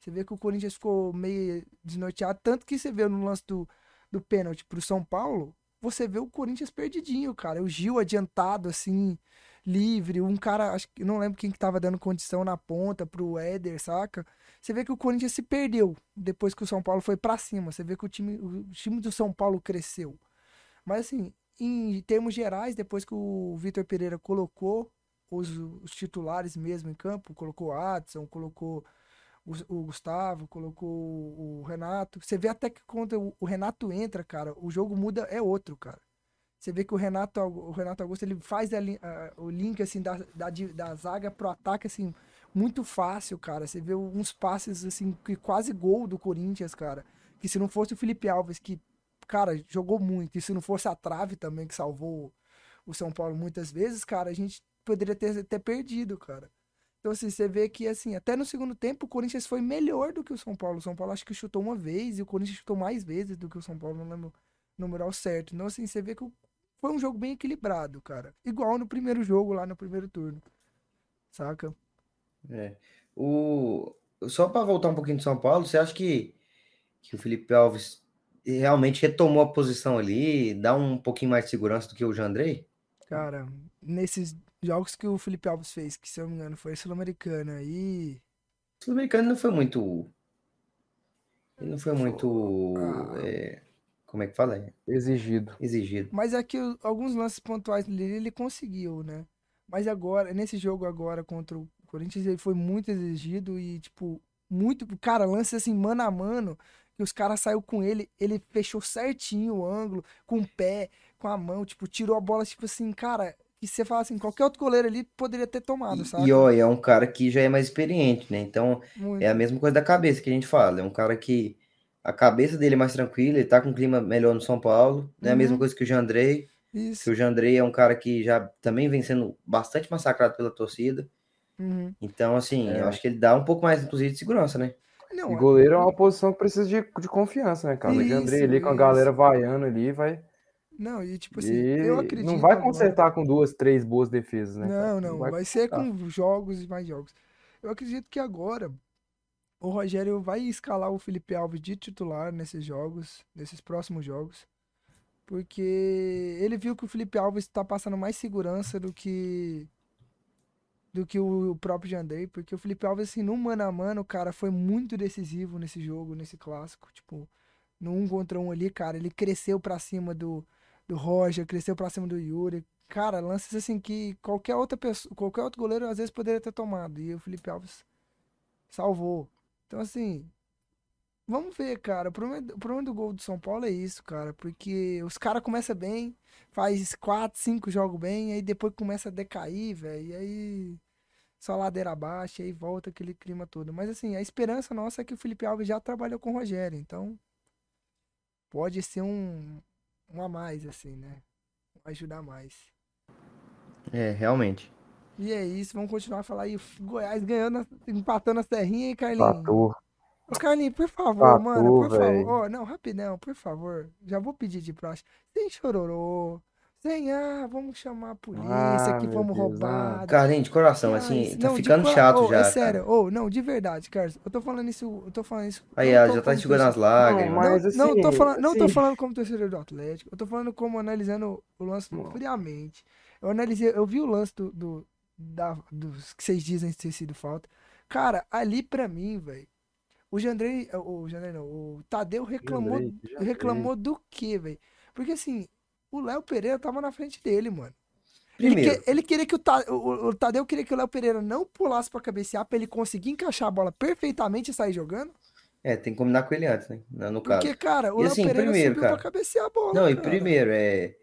Você vê que o Corinthians ficou meio desnorteado, tanto que você vê no lance do, do pênalti pro São Paulo, você vê o Corinthians perdidinho, cara. O Gil adiantado, assim, livre. Um cara, acho que não lembro quem que tava dando condição na ponta pro Éder, saca? Você vê que o Corinthians se perdeu depois que o São Paulo foi pra cima. Você vê que o time, o time do São Paulo cresceu. Mas assim, em termos gerais, depois que o Vitor Pereira colocou os, os titulares mesmo em campo, colocou o Adson, colocou o, o Gustavo, colocou o, o Renato. Você vê até que quando o, o Renato entra, cara, o jogo muda, é outro, cara. Você vê que o Renato, o Renato Augusto, ele faz a a- o link, assim, da, da, da zaga pro ataque, assim, muito fácil, cara. Você vê uns passes, assim, que quase gol do Corinthians, cara. Que se não fosse o Felipe Alves, que, cara, jogou muito, e se não fosse a trave também, que salvou o São Paulo muitas vezes, cara, a gente poderia ter, ter perdido, cara. Então, assim, você vê que, assim, até no segundo tempo, o Corinthians foi melhor do que o São Paulo. O São Paulo acho que chutou uma vez e o Corinthians chutou mais vezes do que o São Paulo, não lembro o numeral certo. Então, assim, você vê que o- foi um jogo bem equilibrado, cara. Igual no primeiro jogo, lá no primeiro turno. Saca? É. O... Só para voltar um pouquinho de São Paulo, você acha que, que o Felipe Alves realmente retomou a posição ali, dá um pouquinho mais de segurança do que o Jandrei? Cara, nesses jogos que o Felipe Alves fez, que se eu não me engano foi Sul-Americana e. O Sul-Americano não foi muito. Ele não foi muito. Ah. é, Como é que fala? É, Exigido. Exigido. Mas é que alguns lances pontuais dele ele conseguiu, né? Mas agora, nesse jogo agora contra o Corinthians, ele foi muito exigido e, tipo, muito. Cara, lance assim, mano a mano, que os caras saiu com ele, ele fechou certinho o ângulo, com o pé, com a mão, tipo, tirou a bola, tipo assim, cara. E você fala assim, qualquer outro goleiro ali poderia ter tomado, sabe? e ó, é um cara que já é mais experiente, né? Então Muito. é a mesma coisa da cabeça que a gente fala. É um cara que a cabeça dele é mais tranquila, ele tá com um clima melhor no São Paulo. Não é a mesma Uhum. coisa que o Jandrei. Isso. Que o Jandrei é um cara que já também vem sendo bastante massacrado pela torcida. Uhum. Então, assim, É. eu acho que ele dá um pouco mais, inclusive, de segurança, né? Não, E goleiro é uma posição que precisa de, de confiança, né, cara? O Isso, André ali com a isso. galera vaiando ali vai. não, e tipo assim, E eu acredito. não vai agora- consertar com duas, três boas defesas, né? cara? Não, não, vai vai ser com jogos e mais jogos. Eu acredito que agora o Rogério vai escalar o Felipe Alves de titular nesses jogos, nesses próximos jogos, porque ele viu que o Felipe Alves está passando mais segurança do que do que o próprio Jandrei, porque o Felipe Alves, assim, no mano a mano, cara, foi muito decisivo nesse jogo, nesse clássico. Tipo, no um contra um ali, cara, ele cresceu pra cima do, do Roger, cresceu pra cima do Yuri. Cara, lances assim que qualquer outra pessoa, qualquer outro goleiro às vezes poderia ter tomado. E o Felipe Alves salvou. Então, assim, vamos ver, cara. O problema, o problema do gol do São Paulo é isso, cara. Porque os caras começam bem, faz 4, 5 jogos bem, aí depois começa a decair, velho. E aí só ladeira abaixo, aí volta aquele clima todo. Mas assim, a esperança nossa é que o Felipe Alves já trabalhou com o Rogério, então pode ser um, um a mais, assim, né? Ajudar mais. É, realmente. E é isso, vamos continuar a falar aí. O Goiás ganhando, empatando a serrinha, hein, Carlinhos? Empatou. Ô, Carlinhos, por favor, Empatou, mano, por véi. favor. Ó, não, rapidão, por favor. Já vou pedir de praxe. Sem chororô. Sem, ah, vamos chamar a polícia, Ah, que fomos Deus, ah. roubados. Carlinhos, de coração, Ah, assim, tá não, ficando cora- chato ô, já. É cara. sério, ô, não, de verdade, Carlos. Eu tô falando isso, eu tô falando isso. Aí, já tá enxugando as lágrimas. Não, mas não, não, tô assim, falando, não tô assim- falando como torcedor do Atlético, eu tô falando como analisando o lance friamente. Eu analisei, eu vi o lance do, do- da, dos que vocês dizem ter sido falta. Cara, ali pra mim, velho, o Jandrei, o Jandrei não, o Tadeu reclamou, Jandrei, Jandrei. reclamou do quê, velho? Porque assim, o Léo Pereira tava na frente dele, mano. Ele, Primeiro, que- ele queria que o, Ta- o, o Tadeu queria que o Léo Pereira não pulasse pra cabecear pra ele conseguir encaixar a bola perfeitamente e sair jogando. é, tem que combinar com ele antes, né? No caso. Porque, cara, o E Léo assim, Pereira primeiro, subiu cara, pra cabecear a bola. Não, e cara. primeiro, é.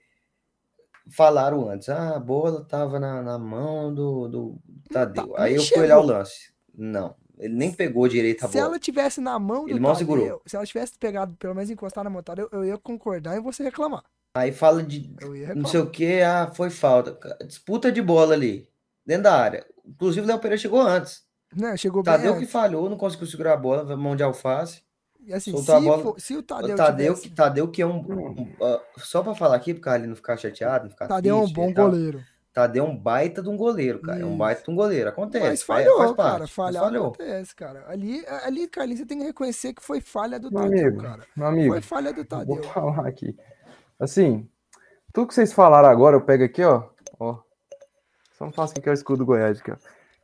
Falaram antes, ah, a bola tava na, na mão do, do Tadeu. tá, Aí eu fui olhar o chegou. lance. Não, ele nem pegou direito a Se bola. ela tivesse na mão do Ele Tadeu, segurou. se ela tivesse pegado, pelo menos encostar na mão do Tadeu, eu ia concordar e você reclamar. Aí fala de Eu não sei o que, ah, foi falta. Disputa de bola ali, dentro da área. Inclusive o Léo Pereira chegou antes. Não, chegou Tadeu que falhou, não conseguiu segurar a bola, mão de alface. E assim, soltou a se, bola. for- se o Tadeu, O Tadeu, tivesse... que, Tadeu que é um. um, ah, só pra falar aqui, pro Carlinhos não ficar chateado, não ficar Tadeu é um bom goleiro. Tadeu é um baita de um goleiro, cara. É um Isso. baita de um goleiro. Acontece. Mas faz- falhou, faz parte, cara. mas Falhar falhou. acontece, cara. Ali, ali, Carlinhos, você tem que reconhecer que foi falha do Meu Tadeu, amigo, cara. meu amigo, Foi falha do Tadeu. vou falar aqui. Assim, tudo que vocês falaram agora, eu pego aqui, ó. ó. Só não faço que é o escudo do Goiás aqui, ó.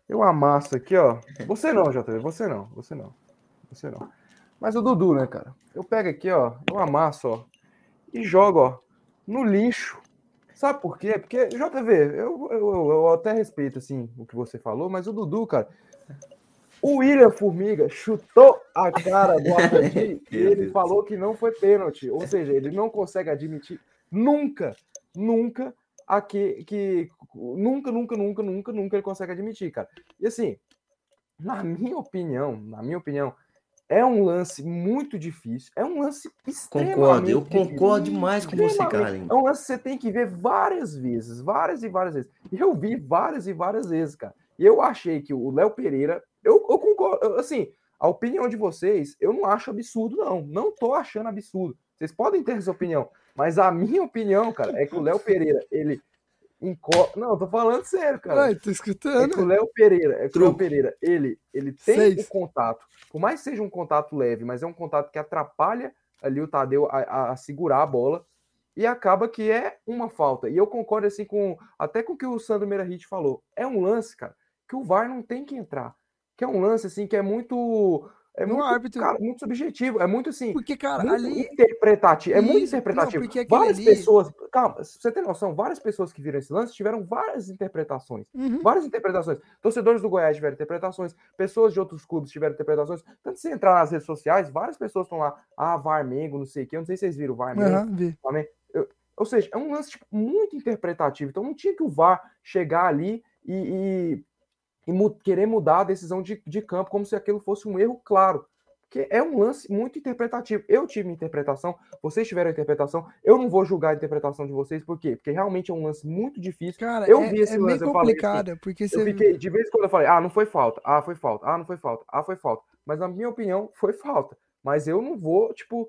Eu amasso aqui, ó. Você não, JV, você não, você não. Você não. Mas o Dudu, né, cara? Eu pego aqui, ó, eu amasso, ó. E jogo, ó, no lixo. Sabe por quê? Porque, JV, eu, eu, eu, eu até respeito, assim, o que você falou, mas o Dudu, cara, o William Formiga chutou a cara do Armandinho e ele Deus. falou que não foi pênalti. Ou seja, ele não consegue admitir nunca, nunca, a que, que nunca, nunca, nunca, nunca, nunca ele consegue admitir, cara. E assim, na minha opinião, na minha opinião, é um lance muito difícil. É um lance extremamente Concordo, eu difícil. concordo demais com você. Carlinhos. É um lance que você tem que ver várias vezes, várias e várias vezes. E eu vi várias e várias vezes, cara. E eu achei que o Léo Pereira, eu, eu concordo, assim, a opinião de vocês, eu não acho absurdo, não. Não tô achando absurdo. Vocês podem ter essa opinião, mas a minha opinião, cara, é que o Léo Pereira, ele enco... Não, eu tô falando sério, cara. Ai, tô É escutando. que o Léo Pereira, é que o Léo. Pereira, ele, ele tem Seis. o contato, por mais que seja um contato leve, mas é um contato que atrapalha ali o Tadeu a, a- a segurar a bola e acaba que é uma falta. E eu concordo assim com até com o que o Sandro Meirahit falou. É um lance, cara, que o VAR não tem que entrar. Que é um lance assim que é muito é muito, árbitro. cara, muito subjetivo, é muito assim, Porque, cara, muito ali. interpretativo, é muito não, interpretativo. aquele várias ali- pessoas, calma, você tem noção, várias pessoas que viram esse lance tiveram várias interpretações. Uhum. Várias interpretações. Torcedores do Goiás tiveram interpretações, pessoas de outros clubes tiveram interpretações. Tanto se entrar nas redes sociais, várias pessoas estão lá, ah, Varmengo, não sei o quê. Eu não sei se vocês viram o Varmengo. Flamengo. Eu- ou seja, é um lance tipo, muito interpretativo. Então não tinha que o VAR chegar ali e, e- e mu- querer mudar a decisão de, de campo como se aquilo fosse um erro claro. Porque é um lance muito interpretativo. Eu tive minha interpretação, vocês tiveram a interpretação. Eu não vou julgar a interpretação de vocês, por quê? Porque realmente é um lance muito difícil. Cara, Eu é, vi esse é lance, meio eu falei assim, porque Eu você. fiquei, de vez em quando eu falei, ah, não foi falta, ah, foi falta, ah, não foi falta, ah, foi falta. Mas na minha opinião, foi falta. Mas eu não vou, tipo,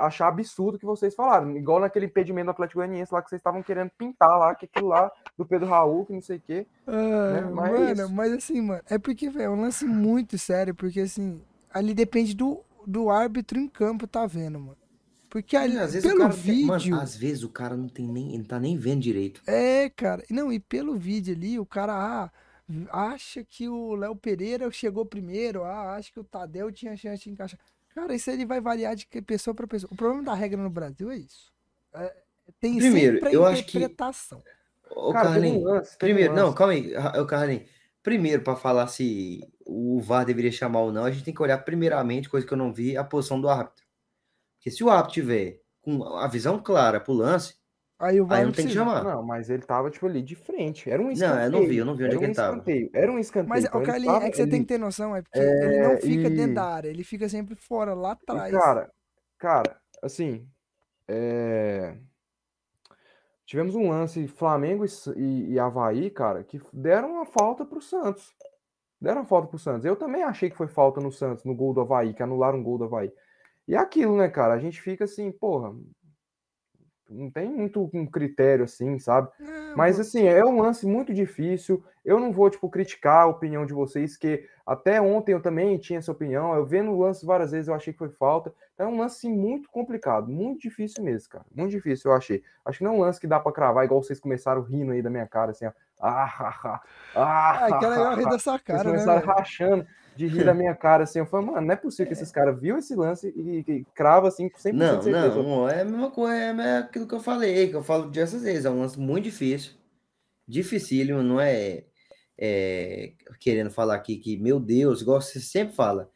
achar absurdo o que vocês falaram. Igual naquele impedimento do Atlético Goianiense lá que vocês estavam querendo pintar lá, que aquilo lá do Pedro Raul, que não sei o quê. Ah, né? Mas é mano, mas assim, mano, é porque, velho, é um lance muito sério, porque assim, ali depende do, do árbitro em campo tá vendo, mano. Porque ali, às vezes o pelo cara não tem- vídeo, Mano, às vezes o cara não tem nem. Não tá nem vendo direito. é, cara, não, e pelo vídeo ali, o cara, ah, acha que o Léo Pereira chegou primeiro, ah, acha que o Tadeu tinha chance de encaixar. Cara, isso ele vai variar de pessoa para pessoa. O problema da regra no Brasil é isso. É, tem Primeiro, sempre a eu acho que-. Ô, Cara, teve Carlinhos, lance, primeiro, não, calma aí, ô, Carlinhos. Primeiro, para falar se o VAR deveria chamar ou não, a gente tem que olhar primeiramente, coisa que eu não vi, a posição do árbitro. Porque se o árbitro tiver com a visão clara pro lance, Aí o VAR aí não tem que chamar. Não, mas ele tava, tipo, ali de frente. Era um Não, escanteio. eu não vi, eu não vi onde é um ele tava. escanteio. Era um escanteio. Mas, então o ele Carlinhos, tava é que você tem que ter noção, é porque ele É, não fica e- dentro da área, ele fica sempre fora, lá E, atrás. cara, cara, assim, é, tivemos um lance Flamengo e, e, e Avaí, cara, que deram uma falta pro Santos. Deram uma falta pro Santos. Eu também achei que foi falta no Santos, no gol do Avaí, que anularam o gol do Avaí. E é aquilo, né, cara? A gente fica assim, porra, não tem muito um critério assim, sabe? Não, Mas assim, é um lance muito difícil. Eu não vou, tipo, criticar a opinião de vocês, que até ontem eu também tinha essa opinião. Eu vendo o lance várias vezes, eu achei que foi falta. Então é um lance assim, muito complicado, muito difícil mesmo, cara. Muito difícil, eu achei. Acho que não é um lance que dá pra cravar, igual vocês começaram rindo aí da minha cara, assim, ó. Ah, ah, ah, ah, ah, que legal rir Vocês cara, né? começaram velho? De rir da minha cara, assim. Eu falei, mano, não é possível que esses caras viu esse lance e, e crava assim, 100% Não, não, é a mesma coisa, é aquilo que eu falei, que eu falo diversas vezes, é um lance muito difícil, dificílimo, não é, é, querendo falar aqui que, meu Deus, igual você sempre fala,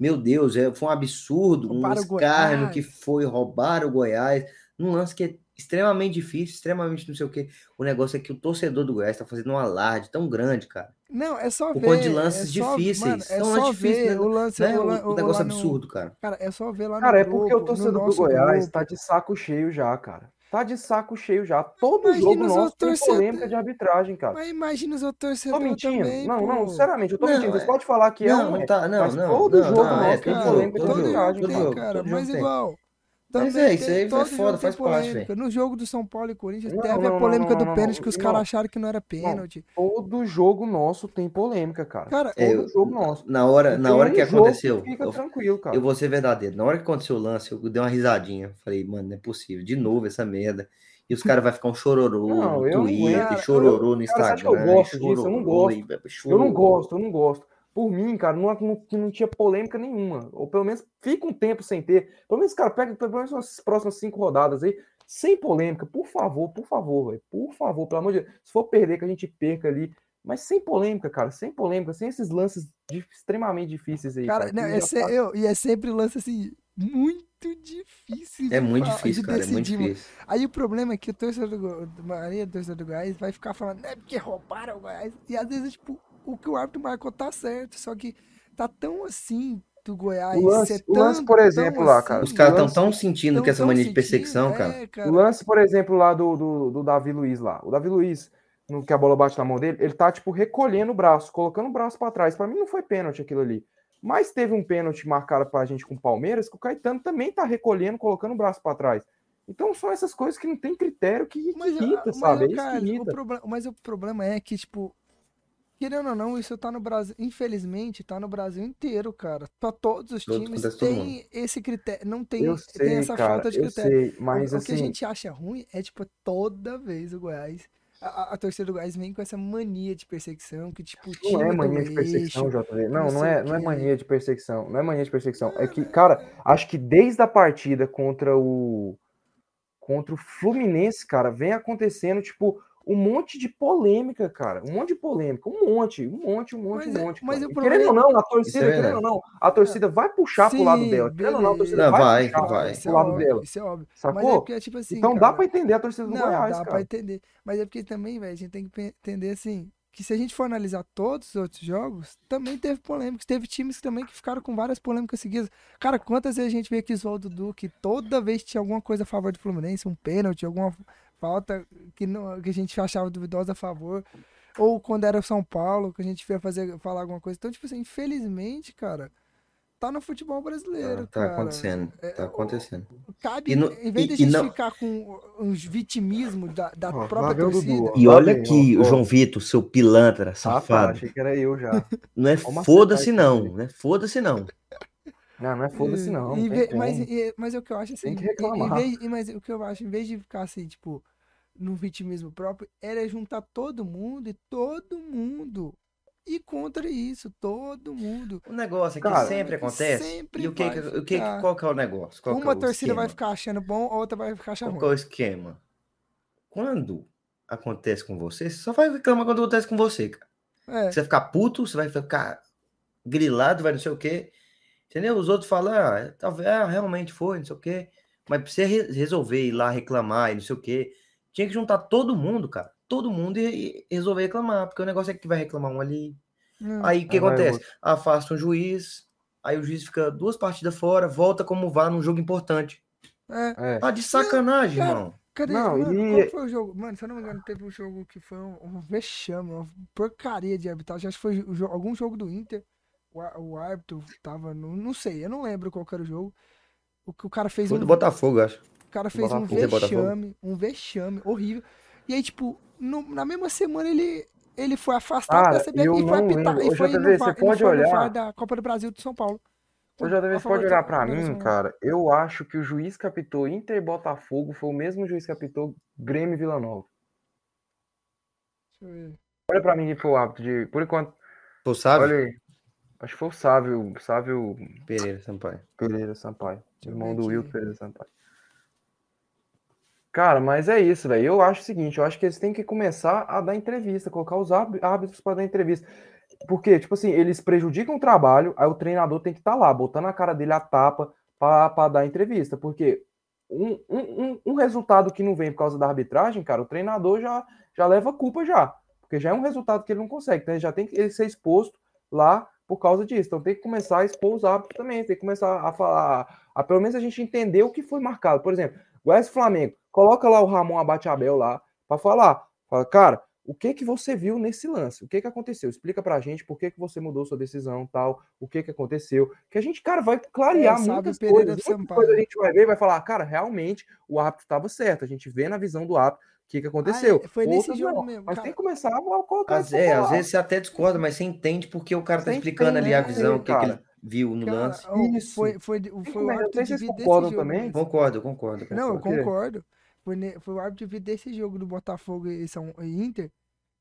meu Deus, é, foi um absurdo, um Roubaram escárnio que foi roubar o Goiás, num lance que é extremamente difícil, extremamente não sei o quê, o negócio é que o torcedor do Goiás tá fazendo um alarde tão grande, cara, Não, é só por ver. conta de é lances só- difíceis, mano, é só difíceis, ver né? o lance, não é o, um, um o- negócio lá no- absurdo, cara. Cara, é só ver lá no Cara, é grupo, porque o no torcedor do nosso Goiás grupo. tá de saco cheio já, cara. Tá de saco cheio já. Todo Imagina jogo os nosso tem torcedor- polêmica de arbitragem, cara. Mas imagina os outros Tô torcedores mentindo? também, não, não, pô. sinceramente, eu tô Não, mentindo. Vocês é- podem falar que é Não, ou não é. tá, não, mas não, todo não, jogo não, nosso é, tem todo Cara, polêmica de jogo, todo jogo arbitragem, todo tem, cara. cara, mas tem. Mas é, isso aí é foda, faz parte, polêmica. No jogo do São Paulo e Corinthians Não, teve não, a polêmica não, do não, pênalti não, que os caras acharam que não era pênalti. Todo jogo nosso tem polêmica, cara. Cara, É, Todo eu- jogo nosso. na hora, na hora um que aconteceu, Fica eu, tranquilo, cara. eu vou ser verdadeiro. Na hora que aconteceu o lance, eu dei uma risadinha. Falei, mano, não é possível. De novo essa merda. E os caras vão ficar um chororô Não, no eu Twitter, aguento. chororô no eu Instagram. gosto disso? Eu não gosto. Eu não gosto, eu não gosto. Por mim, cara, não, não, que não tinha polêmica nenhuma. Ou pelo menos fica um tempo sem ter. Pelo menos, cara, pega pelo menos as próximas cinco rodadas aí, sem polêmica. Por favor, por favor, velho. Por favor, pelo amor de Deus. Se for perder, que a gente perca ali. Mas sem polêmica, cara. Sem polêmica, sem esses lances de- extremamente difíceis aí. cara, Cara, não, é se- tá- eu- e é sempre lance assim, muito difícil É muito fa- difícil, de cara. É muito decidir, mano. difícil. Aí o problema é que o torcedor do, a maioria do torcedor do Goiás vai ficar falando, não é porque roubaram o Goiás. E às vezes, tipo, o que o árbitro marcou tá certo, só que tá tão assim do Goiás. O lance- ser o lance, por exemplo, lá, assim, cara, Os caras estão tão sentindo tão- que essa mania de perseguição, cara. é, O cara. lance, por exemplo, lá do, do, do Davi Luiz lá. O Davi Luiz, no que a bola bate na mão dele, ele tá, tipo, recolhendo o braço, colocando o braço pra trás. Pra mim não foi pênalti aquilo ali. Mas teve um pênalti marcado pra gente com o Palmeiras, que o Caetano também tá recolhendo, colocando o braço pra trás. Então são essas coisas que não tem critério que, que Mas, irrita, mas, sabe? É ô, isso que Carlos, o mas o problema é que, tipo, querendo ou não, isso tá no Brasil. Infelizmente, tá no Brasil inteiro, cara. Pra todos os Todo- times tem esse critério. Não tem, Eu tem sei, essa cara, falta de critério. sei, mas o, o que a assim, gente acha ruim é, tipo, toda vez o Goiás. A, a- torcida do Goiás vem com essa mania de perseguição, que, tipo, não é mania de perseguição. JV. Não, não não é, não é mania de perseguição. Não é mania de perseguição. É que, cara, acho que desde a partida contra o contra o Fluminense, cara, vem acontecendo, tipo, um monte de polêmica, cara. Um monte de polêmica. Um monte, um monte, um monte, Mas um é- monte. mas problema- Querendo ou não, a torcida, Isso é querendo ou não, a torcida vai puxar pro lado Sim, dela. Querendo ou não, a torcida Não, vai, vai, puxar vai. Isso pro é lado óbvio, dela. isso é óbvio. Mas Sacou? é porque, é tipo assim, então dá cara, pra entender a torcida do Não, Goiás, dá pra cara. entender. Mas é porque também, velho, a gente tem que entender assim, que se a gente for analisar todos os outros jogos, também teve polêmicas. Teve times também que ficaram com várias polêmicas seguidas. Cara, quantas vezes a gente vê que o Oswaldo Duque, toda vez que tinha alguma coisa a favor do Fluminense, um pênalti, alguma falta que, não, que a gente achava duvidosa a favor, ou quando era o São Paulo, que a gente ia fazer, falar alguma coisa. Então, tipo assim, infelizmente, cara, tá no futebol brasileiro, Tá, tá cara. acontecendo, É, tá acontecendo. Cabe, E no- em vez de a e- e gente não- ficar com uns vitimismo da, da própria o torcida. Dudu. E olha aqui, ó, o ó. João Vitor, seu pilantra, Ah, tá, safado. achei que era eu já. Não é Vamos foda-se não, isso não é foda-se não. Não, não é foda-se não. Tem mas, e- mas é o que eu acho assim. Tem que reclamar. vez- e- mas o que eu acho, em vez de ficar assim, tipo, no vitimismo próprio, era juntar todo mundo e todo mundo ir contra isso, todo mundo. O negócio é que Cara, sempre acontece. sempre e o que, vai que- o que, ficar. qual que é o negócio? Qual é Uma o torcida vai esquema? ficar achando bom, a outra vai ficar achando Qual que é o ruim. esquema? Quando acontece com você, você só vai reclamar quando acontece com você, cara. É, Você vai ficar puto, você vai ficar grilado, vai não sei o quê. Entendeu? Os outros falam, ah, talvez, ah, realmente foi, não sei o quê. Mas pra você re- resolver ir lá reclamar e não sei o quê, tinha que juntar todo mundo, cara. Todo mundo e, e resolver reclamar, porque o negócio é que vai reclamar um ali. hum, Aí o que vai acontece? Afasta um juiz, aí o juiz fica duas partidas fora, volta como vá num jogo importante. é. É. Tá de sacanagem, cara, irmão. Cadê? Não, mano, e- qual foi o jogo? Mano, se eu não me engano, teve um jogo que foi um, um vexame, uma porcaria de arbitragem. Acho que foi jo- algum jogo do Inter. O, árbitro tava no. Não sei, eu não lembro qual que era o jogo. O que o cara fez Foi um. do Botafogo, eu acho. O cara fez um. Você vexame, um vexame horrível. E aí, tipo, no- na mesma semana ele, ele foi afastado Cara, da CBF e foi apitar. E Ô, foi no JV, você pode foi olhar. Da Copa do Brasil de São Paulo. Você já deve A favor pode de- olhar pra do mim, cara. Eu acho que o juiz que apitou Inter e Botafogo foi o mesmo juiz que apitou Grêmio e Vila Nova. Deixa eu ver. Olha pra mim quem foi o árbitro de. Por enquanto, Tu sabe? olha aí. Acho que foi o Sávio, Sávio Pereira, Sampaio. Pereira Sampaio. Deixa irmão do. Wilton Pereira Sampaio. Cara, mas é isso, velho. Eu acho o seguinte, eu acho que eles têm que começar a dar entrevista, colocar os árbit- árbitros para dar entrevista. Porque, tipo assim, eles prejudicam o trabalho, aí o treinador tem que estar lá, botando a cara dele a tapa para dar entrevista. Porque um, um, um- resultado que não vem por causa da arbitragem, cara, o treinador já, já leva culpa já. Porque já é um resultado que ele não consegue. Então ele já tem que ser exposto lá por causa disso. Então tem que começar a expor os árbitros também, tem que começar a falar, a pelo menos a gente entender o que foi marcado. Por exemplo, Goiás e Flamengo, coloca lá o Ramon Abate Abel lá para falar. Fala, cara, o que que você viu nesse lance? O que que aconteceu? Explica pra gente por que que você mudou sua decisão, tal, o que que aconteceu. Que a gente, cara, vai clarear É, muitas coisas. coisas a gente vai ver e vai falar, cara, realmente o árbitro estava certo. A gente vê na visão do árbitro que que aconteceu. Ah, é, foi nesse jogo não. mesmo, Mas cara. tem que começar a colocar Às, é, às vezes você até discorda, mas você entende porque o cara tá Você explicando ali a entende, visão, o que, que ele viu no Cara, lance. Isso. Foi, foi, foi, o é, árbitro de vocês vídeo desse concordam jogo. também. mesmo. Concordo, concordo. Não, eu concordo. Foi, ne- foi o árbitro de vídeo desse jogo do Botafogo e São e Inter,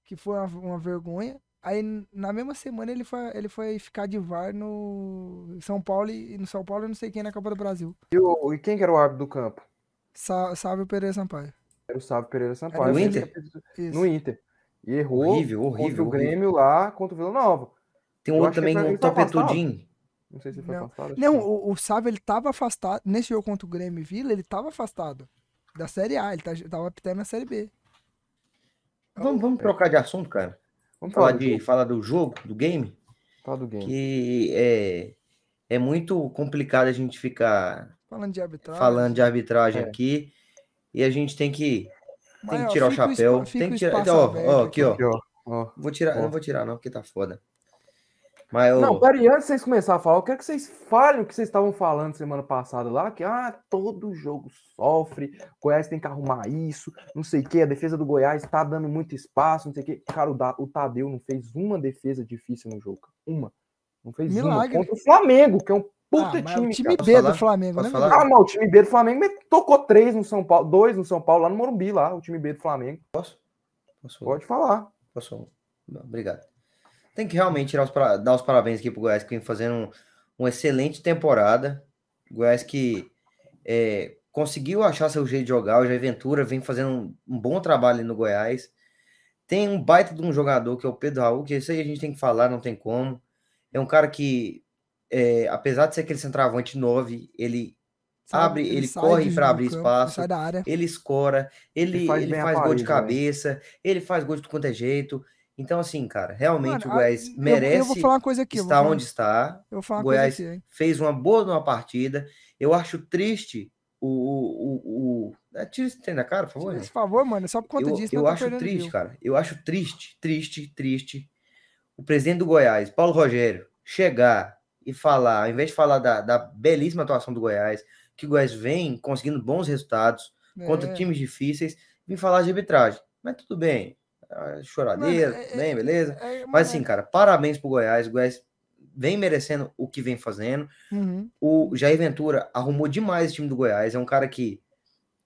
que foi uma, uma vergonha. Aí na mesma semana ele foi, ele foi ficar de VAR no São Paulo e no São Paulo eu não sei quem na Copa do Brasil. E, o- e quem que era o árbitro do campo? Sa, Sávio Pereira Sampaio. Era o Sávio Pereira Sampaio. no Ele Inter? No Inter. E errou Horrível, contra horrível, o horrível. Grêmio lá contra o Vila Nova. Tem um outro também, um topetudinho. Não sei se ele foi Não. afastado. Não, que o, o Sávio ele tava afastado. Nesse jogo contra o Grêmio e Vila, ele tava afastado da Série A. Ele tá, tava apitando na Série B. Vamos, vamos trocar de assunto, cara. Vamos Falar, falar de, de falar do jogo, do game, Fala do game. que é, é muito complicado a gente ficar Falando de arbitragem. falando de arbitragem É. aqui. E a gente tem que, tem que ó, tirar o chapéu. tem o que tirar. espaço Ó, ó, aqui, ó. Aqui, ó. ó. Vou tirar, Ó. não vou tirar, não, porque tá foda. Mas eu, Não, peraí, antes de vocês começarem a falar, eu quero que vocês falem o que vocês estavam falando semana passada lá, que ah, todo jogo sofre, Goiás tem que arrumar isso, não sei o que, a defesa do Goiás tá dando muito espaço, não sei o que. Cara, o, o Tadeu não fez uma defesa difícil no jogo, cara. uma. Não fez Milagre. uma. Contra o Flamengo, que é um puta mas time, o time cara. B Posso do falar? Flamengo, Posso né? Ah, mas o time B do Flamengo tocou três no São Paulo, dois no São Paulo, lá no Morumbi, lá, o time B do Flamengo. posso? Pode falar. Posso? Não, obrigado. Tem que realmente tirar os para- dar os parabéns aqui pro Goiás, que vem fazendo um- uma excelente temporada. Goiás que é, conseguiu achar seu jeito de jogar. O Jair Ventura vem fazendo um, um bom trabalho ali no Goiás. Tem um baita de um jogador que é o Pedro Raul, que isso aí a gente tem que falar, não tem como. É um cara que, é, apesar de ser aquele centroavante 9, ele Sabe, abre, ele sai corre do abrir campo, espaço. Área. ele escora, ele, Ele faz ele faz gol de né? cabeça, ele faz gol de quanto é jeito. Então, assim, cara, realmente Mano, o Goiás eu- merece Eu, vou falar uma coisa aqui. estar onde está. Eu vou falar uma Goiás coisa aqui, hein? fez uma boa numa partida. Eu acho triste o. o, o, o... É, tira esse trem da cara, por favor. Por favor, mano, só por conta Eu, disso, eu acho triste, cara. Eu acho triste, triste, triste. O presidente do Goiás, Paulo Rogério, chegar e falar, ao invés de falar da, da belíssima atuação do Goiás, que o Goiás vem conseguindo bons resultados contra É. times difíceis, vim falar de arbitragem. Mas tudo bem. Choradeira, Mano, é- bem, beleza. É, Mas mano, assim, cara, parabéns pro Goiás. O Goiás vem merecendo o que vem fazendo. uhum. O Jair Ventura arrumou demais o time do Goiás. É um cara que,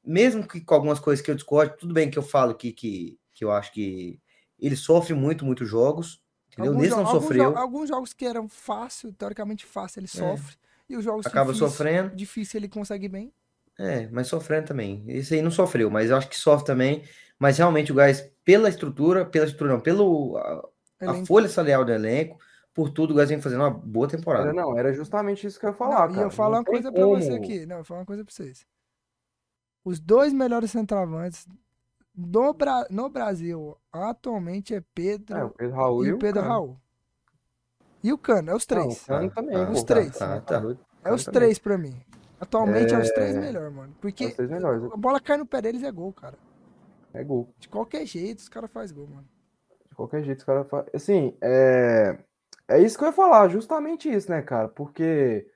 mesmo que com algumas coisas que eu discordo, tudo bem que eu falo que, que, que eu acho que ele sofre muito, muitos jogos, Entendeu? Alguns Nesse jo- não alguns sofreu, jo- alguns jogos que eram fácil, teoricamente fácil, ele É. sofre. E os jogos acaba difícil, sofrendo. difícil ele consegue bem. É, mas sofrendo também. Esse aí não sofreu, mas eu acho que sofre também. Mas realmente o Gás, pela estrutura, pela estrutura não, pelo a, a folha salarial do elenco, por tudo, o Gás vem fazendo uma boa Era, temporada. não, era justamente isso que eu ia Não, falar, e cara. eu falo Não uma coisa pra você aqui. Não, eu falo uma coisa pra vocês. Os dois melhores centroavantes do Bra- no Brasil atualmente é Pedro É, o Pedro Raul e e o Pedro Cano. Raul. E o Cano, é os Não, três. o Cano também, Ah, os tá, três. tá, tá. doido. É os três pra mim. Atualmente é, os três melhores, mano. É Porque três melhores. a bola cai no pé deles é gol, cara. É gol. De qualquer jeito, os caras fazem gol, mano. De qualquer jeito, os caras fazem. Assim, é... é isso que eu ia falar, justamente isso, né, cara? Porque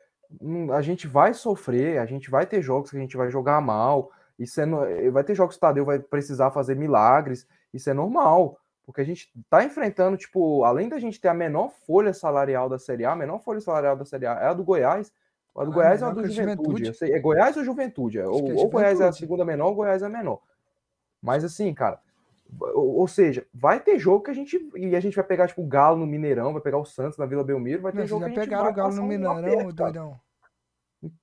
hum, a gente vai sofrer, a gente vai ter jogos que a gente vai jogar mal. Isso é no... Vai ter jogos que o Tadeu vai precisar fazer milagres. Isso é normal. Porque a gente tá enfrentando, tipo, além da gente ter a menor folha salarial da Série A, a menor folha salarial da Série A é a do Goiás. A do Ah, Goiás é a do Juventude. Juventude. É Goiás ou Juventude? É, Ou, que é ou Goiás é a Juventude. segunda menor, ou Goiás é a menor. Mas assim, cara, ou, seja, vai ter jogo que a gente. E a gente vai pegar, tipo, o Galo no Mineirão, vai pegar o Santos na Vila Belmiro, vai ter Não, jogo que a gente pegaram vai o Galo no um Mineirão, cara. doidão.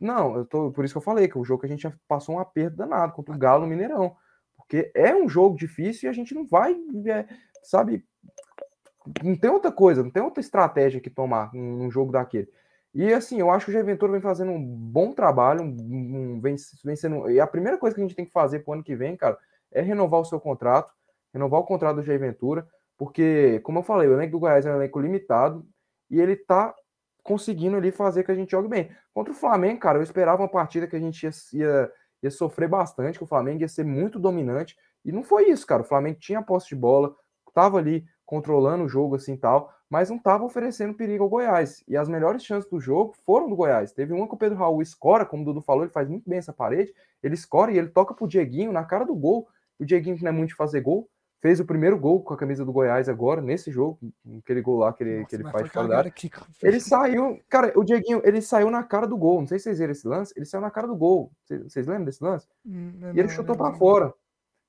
Não, eu tô, por isso que eu falei que o jogo que a gente já passou um aperto danado contra o Galo Mineirão. Porque é um jogo difícil e a gente não vai, é, sabe, não tem outra coisa, não tem outra estratégia que tomar num jogo daquele. E assim, eu acho que o Ventura vem fazendo um bom trabalho, um, um- vem, vem sendo. E a primeira coisa que a gente tem que fazer pro ano que vem, cara, é renovar o seu contrato, renovar o contrato do Jair porque, como eu falei, o elenco do Goiás é um elenco limitado e ele tá conseguindo ali fazer que a gente jogue bem. Contra o Flamengo, cara, eu esperava uma partida que a gente ia, ia, ia sofrer bastante, que o Flamengo ia ser muito dominante, e não foi isso, cara. O Flamengo tinha posse de bola, tava ali controlando o jogo assim tal, mas não tava oferecendo perigo ao Goiás. E as melhores chances do jogo foram do Goiás. Teve uma que o Pedro Raul escora, como o Dudu falou, ele faz muito bem essa parede, ele escora e ele toca pro Dieguinho na cara do gol. O Dieguinho, que não é muito de fazer gol, fez o primeiro gol com a camisa do Goiás agora, nesse jogo, aquele gol lá que ele, que ele Nossa, faz fora da área. cara. Ele saiu, cara, o Dieguinho, ele saiu na cara do gol. Não sei se vocês viram esse lance. Ele saiu na cara do gol. Vocês lembram desse lance? Hum, E ele não, chutou não. fora.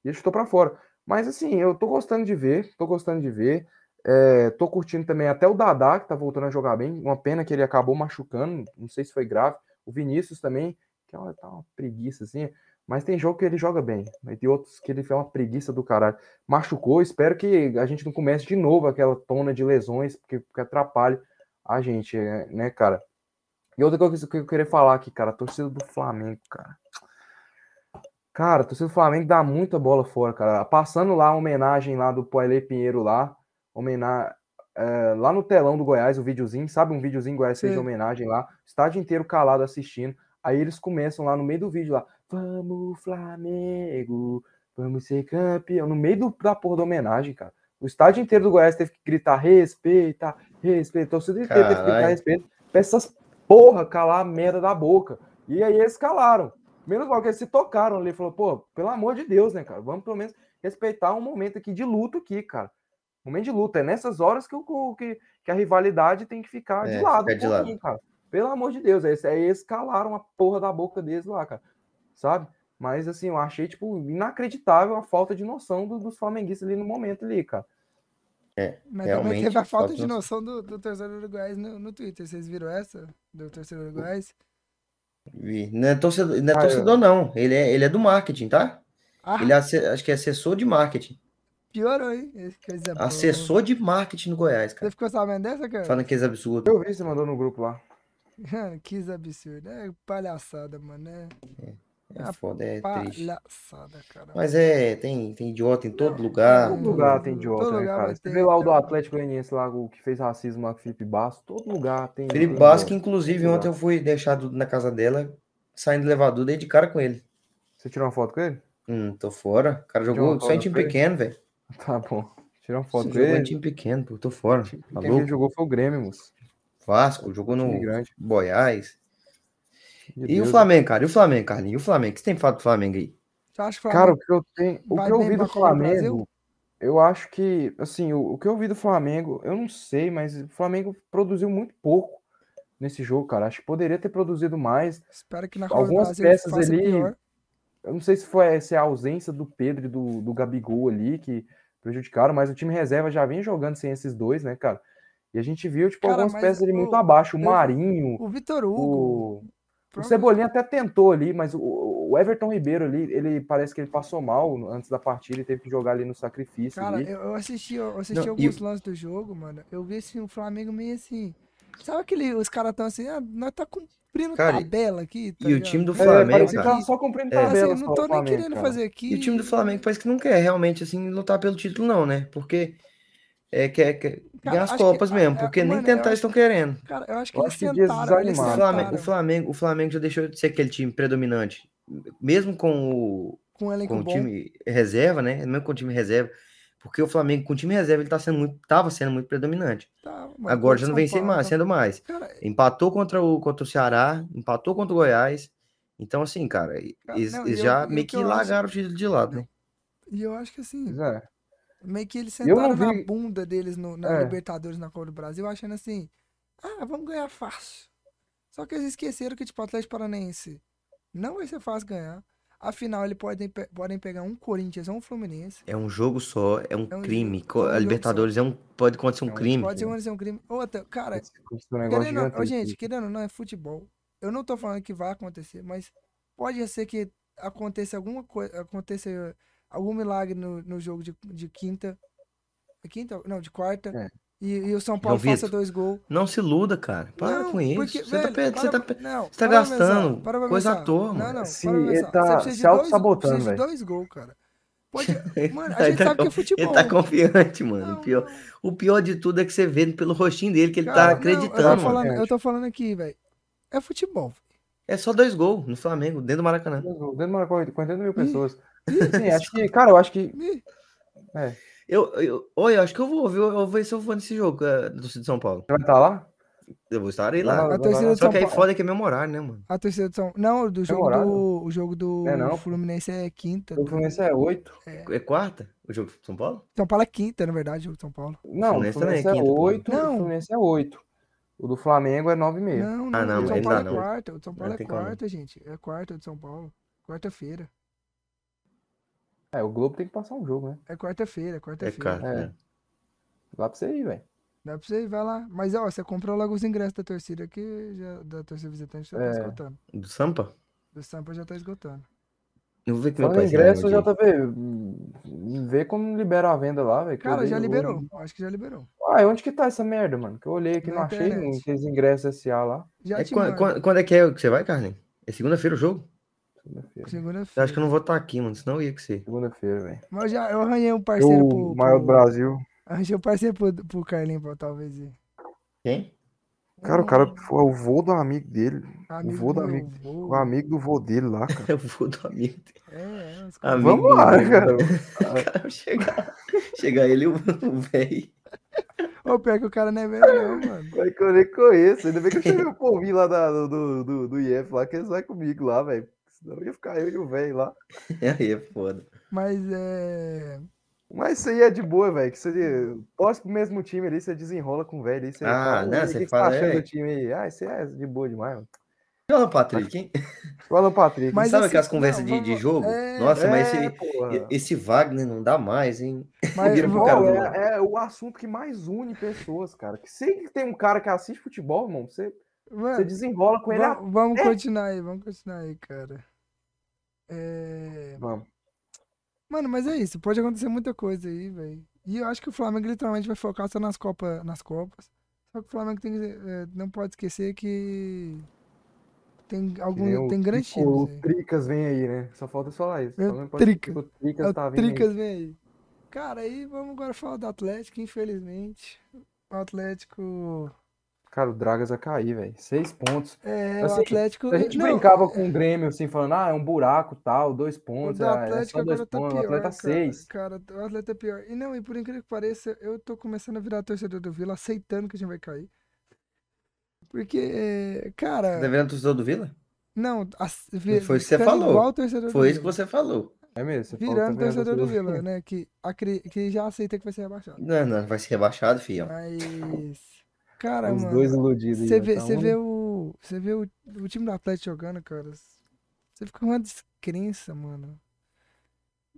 E ele chutou pra fora. Mas assim, eu tô gostando de ver, tô gostando de ver. É, tô curtindo também até o Dadá, que tá voltando a jogar bem. Uma pena que ele acabou machucando, não sei se foi grave. O Vinícius também, que é uma, tá uma preguiça assim. Mas tem jogo que ele joga bem. Mas tem outros que ele fez uma preguiça do caralho. Machucou, espero que a gente não comece de novo aquela tona de lesões, porque, porque atrapalha a gente, é, né, cara? E outra coisa que eu queria falar aqui, cara, a torcida do Flamengo, cara. Cara, a torcida do Flamengo dá muita bola fora, cara. Passando lá a homenagem lá do Poilê Pinheiro lá, homenagem lá no telão do Goiás, o videozinho, sabe um videozinho Goiás fez homenagem lá, estádio inteiro calado assistindo. Aí eles começam lá no meio do vídeo lá, vamos Flamengo, vamos ser campeão, no meio do- da porra da homenagem, cara. O estádio inteiro do Goiás teve que gritar respeita, respeita, a torcida inteira teve que gritar respeito, pra essas porra calar a merda da boca. E aí eles calaram. Menos mal que eles se tocaram ali, falou, pô, pelo amor de Deus, né, cara? Vamos pelo menos respeitar um momento aqui de luto aqui, cara. Momento de luta. É nessas horas que, o- que, que a rivalidade tem que ficar de É, lado fica um de lado. cara. Pelo amor de Deus. Aí, aí eles calaram a porra da boca deles lá, cara. Sabe? Mas assim, eu achei, tipo, inacreditável a falta de noção do- dos flamenguistas ali no momento ali, cara. Mas também Realmente, teve a falta de noção do, do torcedor do Goiás no, no Twitter. Vocês viram essa? Do torcedor do Goiás? Vi. Não é torcedor, não, é Ah, eu- torcedor, não. Ele é, ele é do marketing, tá? Ah, Ele é, acho que é assessor de marketing. piorou, hein? Coisa boa. Assessor de marketing no Goiás, Você cara. ficou sabendo dessa, cara? Falando que é absurdo. Eu vi, você mandou no grupo lá. Que absurdo. É palhaçada, mano. É É foda, é triste. Mas é, tem, tem idiota em todo Não, lugar. Todo lugar tem idiota, Todo né, lugar cara? Você vê lá o do. Atlético Goianiense lá, o que fez racismo lá com o Felipe Basso, todo lugar tem. Felipe Basque, idiota. inclusive, ontem eu fui deixado na casa dela, saindo do elevador, dei de cara com ele. Você tirou uma foto com ele? Hum, tô fora. O cara jogou só em time pequeno, velho. Tá bom. Tirou uma foto com Jogou em ele. time pequeno, pô, tô fora. Tá Quem louco? jogou foi o Grêmio, moço. Vasco, jogou no. Goiás. Meu E o. Flamengo, cara? E o Flamengo, Carlinhos? E o Flamengo? O que você tem falado do Flamengo aí? Você acha que o Cara, Flamengo o que eu tenho, o que eu bem vi pra do? Flamengo, eu acho que, assim, o, o que eu vi do Flamengo, eu não sei, mas o Flamengo produziu muito pouco nesse jogo, cara. Acho que poderia ter produzido mais. espero que na algumas peças ali- pior. Eu não sei se foi se é a ausência do Pedro e do, do Gabigol ali que prejudicaram, mas o time reserva já vem jogando sem esses dois, né, cara? E a gente viu, tipo, Cara, algumas mas peças ali o- muito abaixo. O Marinho, O Vitor Hugo. o, o Cebolinha até tentou ali, mas o, o Everton Ribeiro ali, ele parece que ele passou mal antes da partida e teve que jogar ali no sacrifício. Cara, ali. eu, eu assisti, eu assisti Não, alguns o- lances do jogo, mano. Eu vi assim, o Flamengo meio assim. Sabe aquele. Os caras tão assim, ah, nós tá cumprindo Cara, tabela aqui. tá e o ligado? time do É, Flamengo, que cara. tava só cumprindo É. Assim, tabela. eu não o tô nem Flamengo, querendo cara. fazer aqui. E o time do Flamengo parece que não quer realmente, assim, lutar pelo título, não, né? Porque é, quer, quer ganhar as acho que- Copas mesmo, é, porque nem mano, eu tentar estão querendo. Cara, eu acho que Eu eles acho que. Eles O. Flamengo, o, Flamengo, o Flamengo já deixou de ser aquele time predominante. Mesmo com o, com um elenco com o time reserva, né? Mesmo com o time reserva. Porque o Flamengo, com o time reserva, ele tá sendo muito, tava sendo muito predominante. Tá, Agora já não vem Paulo, mais, tá- sendo mais. Cara, Empatou contra o, contra o Ceará, empatou contra o Goiás. Então, assim, cara, Cara, eles, não, eles e eu- já e o meio que que eu acho- largaram o título de lado, né? e eu acho que assim, é. Meio que eles não sentaram na vi- bunda deles no, na É. Libertadores na Copa do Brasil, achando assim, ah, vamos ganhar fácil. Só que eles esqueceram que, tipo, o Atlético Paranaense não vai ser fácil ganhar. Afinal, eles podem, podem pegar um Corinthians ou um Fluminense. É um jogo só, é um É um crime. jogo- é um a jogo Libertadores é um, pode acontecer um É um- crime. Pode ser um, um crime. Outra, cara, é um Querendo, gigantesco. gente, querendo ou não, é futebol. Eu não tô falando que vai acontecer, mas pode ser que aconteça alguma coisa, aconteça algum milagre no, no jogo de, de quinta. Quinta? Não, de quarta. É. E, e o São Paulo faça dois gols. Não se iluda, cara. Para Não, com isso. porque, você, tá, velho, você para- tá pe- não, você tá para pra pensar, gastando para coisa à toa, Não, mano. não, Se para pra ele tá Você se dois, auto-sabotando, velho. dois gols, cara. Pode, mano, a Ele gente tá sabe que é futebol. Ele tá confiante, mano. Não, o, pior, não. o pior de tudo é que você vê pelo rostinho dele que ele Cara, tá não, acreditando. eu, tô mano. falando, eu Confiante. tô falando aqui, velho. É futebol. É só dois gols no Flamengo, dentro do Maracanã. Dentro do Maracanã, 40 mil pessoas. Sim, acho que, cara, eu acho que. É, Eu, eu, oi, eu acho que eu vou, viu? Eu vou ver se eu vou nesse jogo é, do Torcida de São Paulo. você vai estar lá? Eu vou estar aí lá. lá, Só São que aí Paulo. foda que é meu horário, né, mano? A torcida de São. Não, do jogo do. O jogo do É, não. Fluminense é quinta. O Fluminense é 8. É quarta? O jogo de São Paulo? São Paulo é quinta, na verdade, o jogo de São Paulo. Não, o Fluminense também é Fluminense é quinta, pô. 8. Não. O Fluminense é 8. O do Flamengo é 9,5. Não, não, Ah, não, o São Paulo é não. quarta. O de São Paulo é quarta, gente. É quarta de São Paulo. Quarta-feira. É, o Globo tem que passar um jogo, né? É quarta-feira, é É quarta-feira. quarta. É. né? Dá pra você ir, velho. Dá pra você ir, vai lá. Mas, ó, você comprou logo os ingressos da torcida aqui, já, da torcida visitante já tá É. esgotando. Do Sampa? Do Sampa já tá esgotando. Eu vou ver que meu pai tem ingresso. JP, hum, vê como libera a venda lá, velho. Cara, já liberou. Acho que já liberou. Ah, onde que tá essa merda, mano? Que eu olhei aqui, Na não achei internet. aqueles ingressos SA lá. Já É te quan- mando. quan- quando, é que é que você vai, Carlinhos? É segunda-feira o jogo? Segunda-feira. Eu Segunda-feira. acho que eu não vou estar aqui, mano. Senão eu ia que ser. Segunda-feira, velho. Mas eu já, eu arranhei um parceiro pro. O maior do pro- Brasil. Arranjei um parceiro pro, pro Carlinho pra talvez ir. Quem? Cara, o cara foi o vô do amigo dele. Amigo vô do amigo. vô. O amigo do vô dele lá, cara. Eu vou do amigo. É, é, os caras- Amigo Vamos lá, cara. Cara, chegar, chegar ele e o o velho. Ô, pior que o cara não é velho, não, mano. Vai que eu nem conheço. Ainda bem que eu chamei o povinho lá da- do, do, do, IF lá, que eles vai comigo lá, velho. Senão ia ficar eu e o velho lá. Aí é foda. Mas é. Mas isso aí é de boa, velho. Que você torce pro mesmo time ali, você desenrola com o velho aí. Você Ah, fala, né, "Ô, o você que que fala, tá achando é. do time aí? Ah, isso é de boa demais, mano. Não, Patrick, hein? O Alan Patrick. Mas Sabe assim, aquelas conversas não, de, de jogo? é, Nossa, mas É, esse, porra. esse Wagner não dá mais, hein? Mas, do é, é o assunto que mais une pessoas, cara. Que sempre que tem um cara que assiste futebol, irmão, você, mano, você desenrola com ele. a- vamos, vamos É. continuar aí, vamos continuar aí, cara. É... Vamos. Mano, mas é isso, pode acontecer muita coisa aí, velho. E eu acho que o Flamengo literalmente vai focar só nas, Copa, nas Copas. Só que o Flamengo tem, que, é, não pode esquecer que tem Que algum o- tem grandes o. Tricas vem aí, né? Só falta falar isso. É o Só não pode Trica. esquecer que O Tricas É tá. Tricas vem aí. Cara, aí vamos agora falar do Atlético, infelizmente. O Atlético. Cara, o Dragas vai cair, velho. Seis pontos. É, Assim, o Atlético. A gente não, brincava com o Grêmio, assim, falando, ah, é um buraco, tal, dois O pontos, do ah, é Atlético só dois agora tá pontos, pior, o Atleta cara. seis. Cara, o Atlético é pior. E não, e por incrível que pareça, eu tô começando a virar torcedor do Vila, aceitando que a gente vai cair. Porque, é, cara, Tá virando torcedor do Vila? não, as, vi- Foi isso que você falou. igual torcedor Foi do isso que você falou. É mesmo, você falou Virando tá torcedor do Vila, né? Que, acre- que já aceita que vai ser rebaixado. Não, não, vai ser rebaixado, fião. Mas, cara, Os mano. dois iludidos. Você vê, um- vê o. Você vê o, o time do Atlético jogando, cara. Você fica com uma descrença, mano.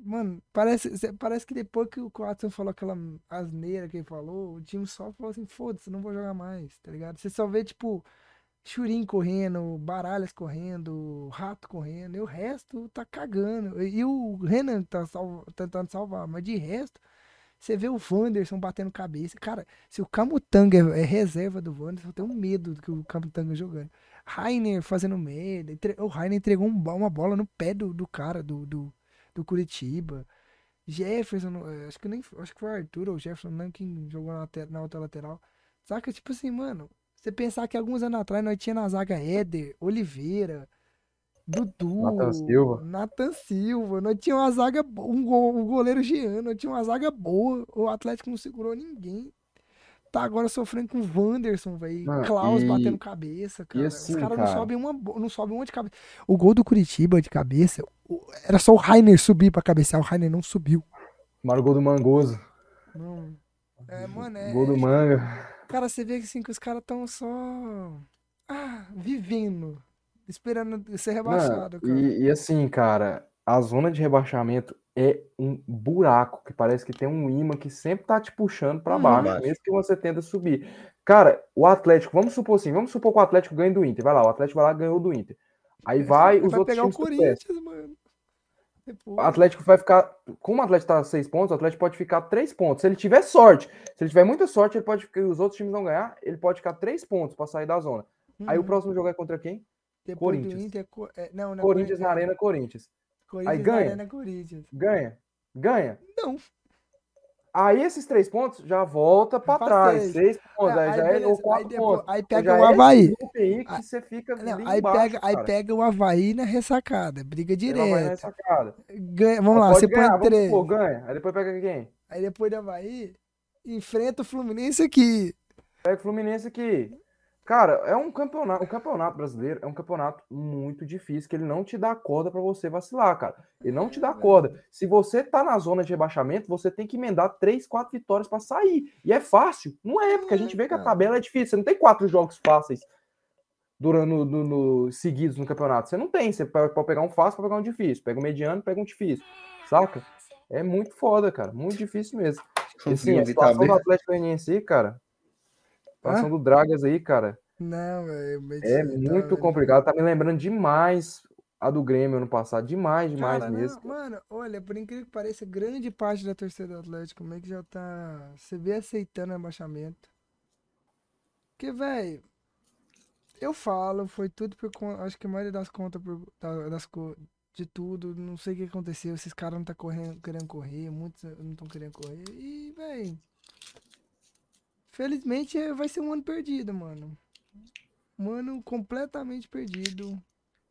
Mano, parece, parece que depois que o Watson falou aquela asneira que ele falou, o time só falou assim, foda-se, não vou jogar mais, tá ligado? Você só vê, tipo, Churin correndo, Baralhas correndo, Rato correndo, e o resto tá cagando. E, o Renan tá salva- tentando salvar, mas de resto, você vê o Wanderson batendo cabeça. Cara, se o Camutanga é, é reserva do Wanderson, eu tenho medo do que o Camutanga jogando. Rainer fazendo merda. O Rainer entregou um uma bola no pé do, do cara do, do, do Curitiba. Jefferson, eh, acho que nem acho que foi o Arthur ou o Jefferson, não quem jogou na, na outra lateral. Saca? Tipo assim, mano, você pensar que alguns anos atrás nós tinha na zaga Éder, Oliveira, Dudu, Nathan Silva. Nathan Silva, nós tinha uma zaga, um, go- um goleiro Jean, nós tinha uma zaga boa, o Atlético não segurou ninguém. Tá agora sofrendo com o Wanderson, velho. Mano, Klaus e- batendo cabeça, cara. assim, Os caras não cara? sobem uma, não sobem uma de cabeça. O gol do Curitiba de cabeça, o- era só o Rainer subir pra cabecear, o Rainer não subiu. Tomaram o gol do Mangoso. Não. É, mano, é. Gol do Manga. Cara, você vê assim, que os caras tão só. Ah, vivendo. Esperando ser rebaixado, cara. e, e assim, cara, a zona de rebaixamento é um buraco que parece que tem um imã que sempre tá te puxando pra Uhum. baixo, Baixo. mesmo que você tenta subir. Cara, o Atlético, vamos supor assim, vamos supor que o Atlético ganhe do Inter. Vai lá, o Atlético vai lá ganhou do Inter. Aí vai os outros pegar o times tropeçam. Corinthians, mano. Depois. O Atlético vai ficar. Como o Atlético tá a seis pontos, o Atlético pode ficar três pontos. Se ele tiver sorte, se ele tiver muita sorte, ele pode ficar. Os outros times não ganhar, ele pode ficar três pontos pra sair da zona. Aí o Uhum. próximo jogo é contra quem? Depois do Corinthians. Inter. É, não, não. Corinthians na Arena Corinthians. Corinthians na ganha. Arena Corinthians. Ganha. Ganha. Não. Aí esses três pontos já volta pra Pra trás. seis. Seis pontos. É, Aí, aí já é beleza, ou aí quatro depois- pontos. aí Então pega o é esse Avaí. grupo aí que Aí- você fica Não, aí, embaixo, pega, aí pega o Havaí na ressacada. Briga direto. nessa cara. Ganha, vamos Aí lá, você ganhar, põe três. supor, ganha. Aí depois pega quem? Aí depois do Havaí, enfrenta o Fluminense aqui. Pega o Fluminense aqui. Cara, é um campeonato, o campeonato brasileiro é um campeonato muito difícil, que ele não te dá corda pra você vacilar, cara. Ele não te dá corda. Se você tá na zona de rebaixamento, você tem que emendar três, quatro vitórias pra sair. E é fácil. Não é, porque a gente vê que a tabela é difícil. Você não tem quatro jogos fáceis durante no, no- no- seguidos no campeonato. Você não tem. Você pode pode pegar um fácil pra pegar um difícil. Pega um mediano, pega um difícil. Saca? É muito foda, cara. Muito difícil mesmo. E, assim, a situação do? Atlético Goianiense cara. A situação do Dragas aí, cara. Não, velho. mas É tá- muito complicado. Tá me lembrando demais a do Grêmio ano passado. Demais, demais Cara, não, mesmo. mano, olha, por incrível que pareça, grande parte da torcida do Atlético meio que já tá. Você vê aceitando o rebaixamento. Porque, velho, eu falo, foi tudo por conta. Acho que a maioria das contas por, da- das de tudo. Não sei o que aconteceu. Esses caras não tá correndo, querendo correr, muitos não estão querendo correr. E, velho. Felizmente é- vai ser um ano perdido, mano. Um ano completamente perdido.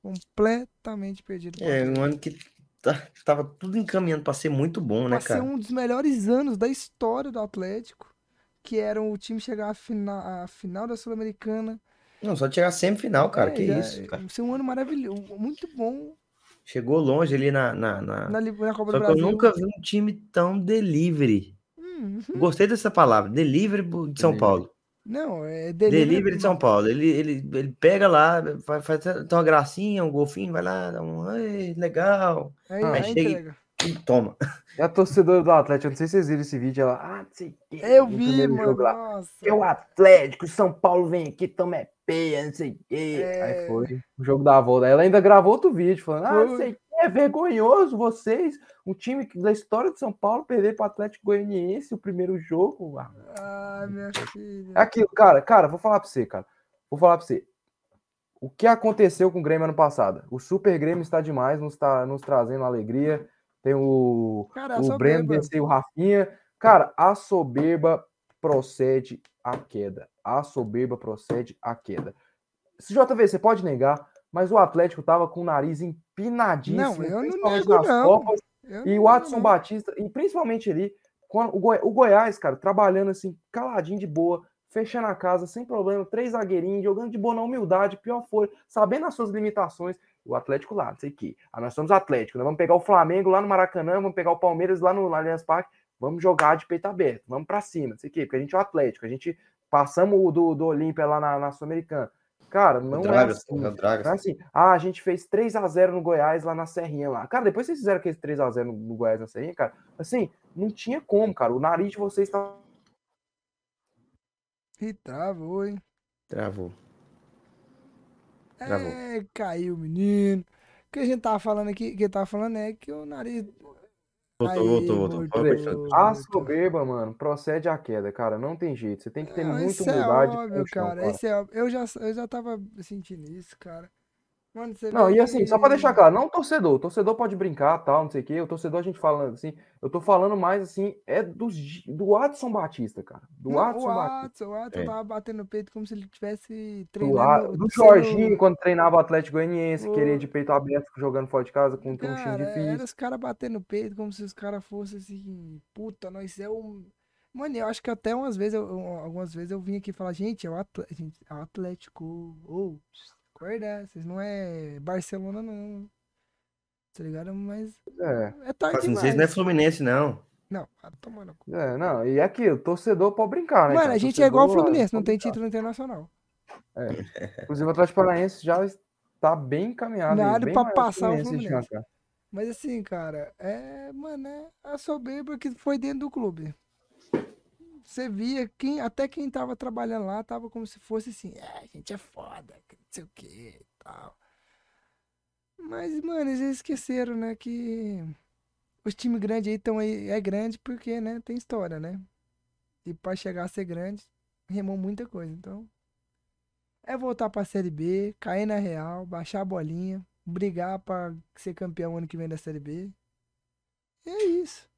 Completamente perdido. É, um ano que tá- tava tudo encaminhando pra ser muito bom, né, Vai ser cara? um dos melhores anos da história do Atlético, que era o time chegar à final, à final da Sul-Americana. Não, só chegar semifinal, cara. É, que já- isso, cara. Vai ser um ano maravilhoso, muito bom Chegou longe ali na. na, na- na, na Copa Só do que eu Brasil. nunca vi um time tão delivery. Hum, Gostei dessa palavra. Delivery de São Delivery. Paulo. não, é Delivery, delivery. de São Paulo. Ele, ele, ele pega lá, faz, faz uma gracinha, um golfinho, vai lá, dá um. Ai, legal. Aí, Ah, aí chega e- entrega. E toma. E a torcedora do Atlético, eu não sei se vocês viram esse vídeo, ela. Ah, não sei o quê, Eu vi, mano. lá. É o Atlético, São Paulo vem aqui, toma é peia, não sei o quê. É. Aí foi o jogo da volta. Ela ainda gravou outro vídeo falando: Ah, não sei o é vergonhoso vocês, um time que- da história de São Paulo, perder para o Atlético Goianiense o primeiro jogo. Ah, minha filha. Aquilo, cara, cara, vou falar pra você, cara. Vou falar pra você. O que aconteceu com o Grêmio ano passado? O Super Grêmio está demais, nos, tá, nos trazendo alegria. Tem o, Cara, o Breno desceu o Rafinha. Cara, a soberba procede à queda. A soberba procede à queda. Se JV, você pode negar, mas o Atlético tava com o nariz empinadíssimo, Não, eu não principalmente nego, nas não. Copas. Eu E o Watson. Batista, e principalmente ali, quando o, Goi- o Goiás, cara, trabalhando assim, caladinho de boa, fechando a casa, sem problema, três zagueirinhos, jogando de boa na humildade, pior foi, sabendo as suas limitações. O Atlético lá, não sei o quê. Ah, nós somos Atlético, nós vamos pegar o Flamengo lá no Maracanã, vamos pegar o Palmeiras lá no Allianz Parque, vamos jogar de peito aberto, vamos pra cima, não sei o quê, porque a gente é o Atlético, a gente passamos o do, do Olímpia lá na, na Sul-Americana. Cara, O não é Dragas, assim. é o Não é assim, ah, a gente fez 3x0 no Goiás lá na Serrinha lá. Cara, depois vocês fizeram aquele 3x0 no, no Goiás na Serrinha, cara, assim, não tinha como, cara. O nariz de vocês tá. E travou, hein? Travou. Travou. É, caiu, menino. O que a gente tava falando aqui, que tava falando é que o nariz. Voltou, voltou, voltou. voltou. A soberba, mano, procede à queda, cara. Não tem jeito. Você tem que ter muita isso é humildade. e óbvio, chão, cara. Esse é. Eu já, eu já tava sentindo isso, cara. Mano, você Não, e assim, só pra que- deixar claro, não torcedor. O torcedor pode brincar, tal, não sei o quê. O torcedor a gente falando assim, eu tô falando mais assim, é do, do Adson Batista, cara. Do Não, Adson o Batista. Watson, o Watson É. tava batendo no peito como se ele tivesse Do, treinando. Do sendo- Jorginho, quando treinava o Atlético Goianiense, O- queria de peito aberto, jogando fora de casa contra um time Cara, era difícil. os caras batendo no peito como se os caras fossem assim, puta, nós é um. Mano, eu acho que até umas vezes, eu, algumas vezes eu vim aqui falar, gente, é o Atlético, gente, é o Atlético, ou, acorda, vocês não é Barcelona não. Tá ligado? Mas É, é tarde Assim, demais. vocês não é Fluminense, não. Não, ah, toma no cu. é, não, e é aquilo, torcedor pode brincar, né? Mano, cara? a gente é igual o Torcedor, Fluminense, não tem título internacional. Inclusive, o Atlético Paranaense já está bem encaminhado. Nada bem pra passar o Fluminense. Mas assim, cara, é, mano, é a soberba que foi dentro do clube. Você via quem, até quem tava trabalhando lá tava como se fosse assim, é, a gente é foda, não sei o que e tal. Mas, mano, eles esqueceram, né, que os times grandes aí estão aí, é grande porque, né, tem história, né? E pra chegar a ser grande, remou muita coisa. Então, é voltar pra Série B, cair na real, baixar a bolinha, brigar pra ser campeão ano que vem da Série B. E é isso.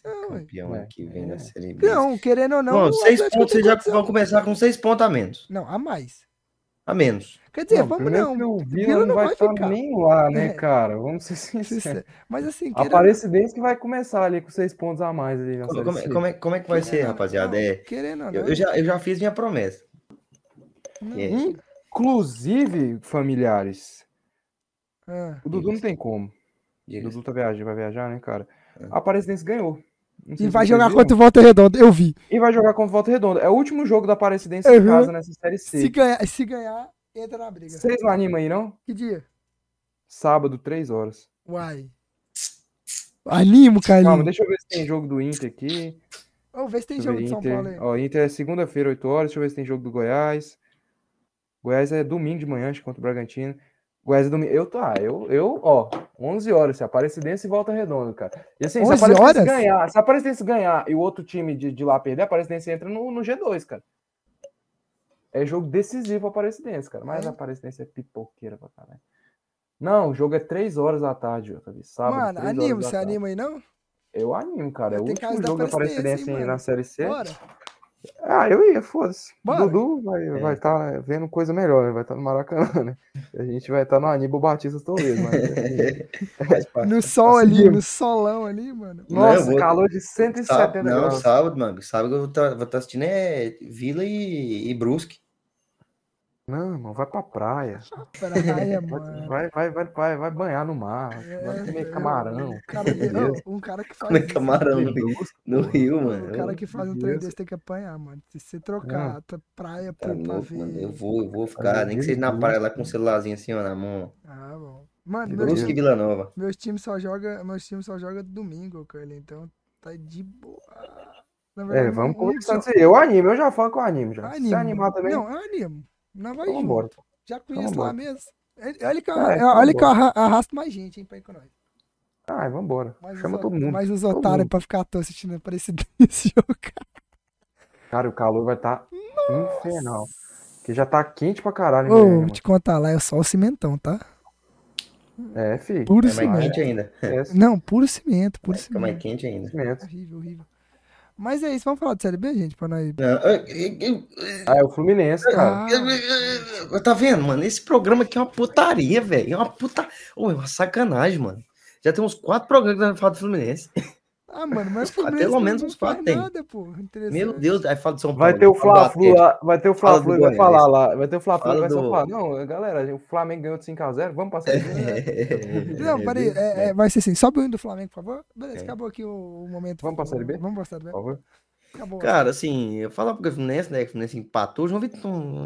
Ser Não, campeão É, que vem da é. Série B. Não, querendo ou não. Bom, seis pontos, vocês já vão começar com seis pontos a menos. Não, a mais. A menos. Quer dizer, Não, vamos não. o Vila Vila não vai vai estar ficar. nem lá, né, É. cara? Vamos ser sinceros. Sincero. Mas assim, querendo Aparecidense que vai começar ali com seis pontos a mais ali na Como, como- C. como é, como é que vai ser, querendo ou rapaziada? É, Querendo eu, eu já, eu já fiz minha promessa. É, Inclusive, familiares, Ah, o Dudu não tem como. O. Dudu tá viajando, vai viajar, né, cara? É. A Aparecidense ganhou. E se vai jogar viram. contra o Volta Redonda, eu vi. E vai jogar contra o Volta Redonda. É o último jogo da Aparecidense Uhum. em casa nessa Série Se C. ganhar, se ganhar, entra na briga. Vocês não animam aí, não? Que dia? Sábado, três horas. Uai. Animo, Calma, Carlinhos. deixa eu ver se tem jogo do Inter aqui. Ô, vê se tem Deixa jogo ver, de São. Paulo aí. Ó, Inter é segunda-feira, 8 horas. Deixa eu ver se tem jogo do Goiás. Goiás é domingo de manhã, acho, contra o Bragantino. Goiás domingo. Eu tô, ah, eu, eu, ó, 11 horas. Se a Aparecidense e volta redonda, cara. E assim, se a 11 Aparecidense horas? ganhar, se a Aparecidense ganhar e o outro time de, de lá perder, a Aparecidense entra no, no G2, cara. É jogo decisivo a Aparecidense, cara. Mas É? a Aparecidense é pipoqueira pra caralho. Não, o jogo é 3 horas da tarde, JB. Sábado, Mano, 3 animo, horas da você anima aí não? Eu animo, cara. É o último casa da jogo da Aparecidense, Aparecidense hein, na? Série C. Bora. Ah, eu ia, foda-se. Dudu vai É. estar vai tá vendo coisa melhor, né? vai estar no Maracanã, né? A gente vai estar no Aníbal Batista talvez, mas... Parte. No sol ali, no solão ali, mano. Não, Nossa, vou- calor de 170 Sábado, não, graus. sábado, mano. Sábado eu vou estar assistindo é Vila e, e Brusque. Não, irmão, vai pra praia. Praia, mano. Vai, vai, vai, vai, vai banhar no mar. Vai É, comer é, camarão. Um cara. Ô, um cara que faz Comer camarão no, Brusque, no Rio, O mano. cara que faz um trem desse tem que apanhar, mano. Se você trocar a praia Tá por pra louco, mano. Eu ver. vou, eu vou ficar, nem que seja na praia lá com o celularzinho assim, ó, na mão. Ah, bom. Mano, meus, Brusque e Vila Nova. meus times só jogam. Meus times só jogam domingo, Carly. Então tá de boa. Na É, verdade, vamos um conversando. Eu animo, eu já falo que eu animo já. Se Animo. você animar também, Não, eu animo. Não vai então junto. vambora. Já conheço Então lá mesmo. Olha que, eu, É, olha então que eu arra- arrasto mais gente, hein, pra ir com nós. Ai, vambora. Mais Chama os, todo mundo. Mais os otários pra ficar à toa assistindo pra esse, esse jogo. Cara, o calor vai estar infernal. Porque já tá quente pra caralho, Ô, vou te contar lá, é só o cimentão, tá? É, fi. Puro É mais cimento. quente ainda. É, Não, puro cimento, puro Fica mais cimento. quente ainda. cimento. Horrível, horrível. Mas é isso, vamos falar de Série B, gente, pra nós. Não, eu- eu- eu- Ah, é o Fluminense, cara. Ah, Tá vendo, mano? Esse programa aqui é uma putaria, velho. É uma puta. Ô, é uma sacanagem, mano. Já tem uns quatro programas que nós falamos do Fluminense. Ah, mano, mas pelo menos não uns quatro tem. nada, pô. Meu Deus, aí fala de São Paulo. Vai ter o do Fla-Flu Atlético. lá, vai ter o do Fla-Flu, ele vai falar lá, vai ter o Fla-Flu, Fala vai só do- falar, não, galera, o Flamengo ganhou de 5x0, vamos passar isso. Não, peraí, é, é, vai ser assim, sobe o hino do Flamengo, por favor. Beleza, É. acabou aqui o, o momento. Vamos pra Série B? Vamos pra Série B. Por favor. Acabou. Cara, assim, eu falo porque o Fluminense, né? que O Fluminense empatou. O João Vitor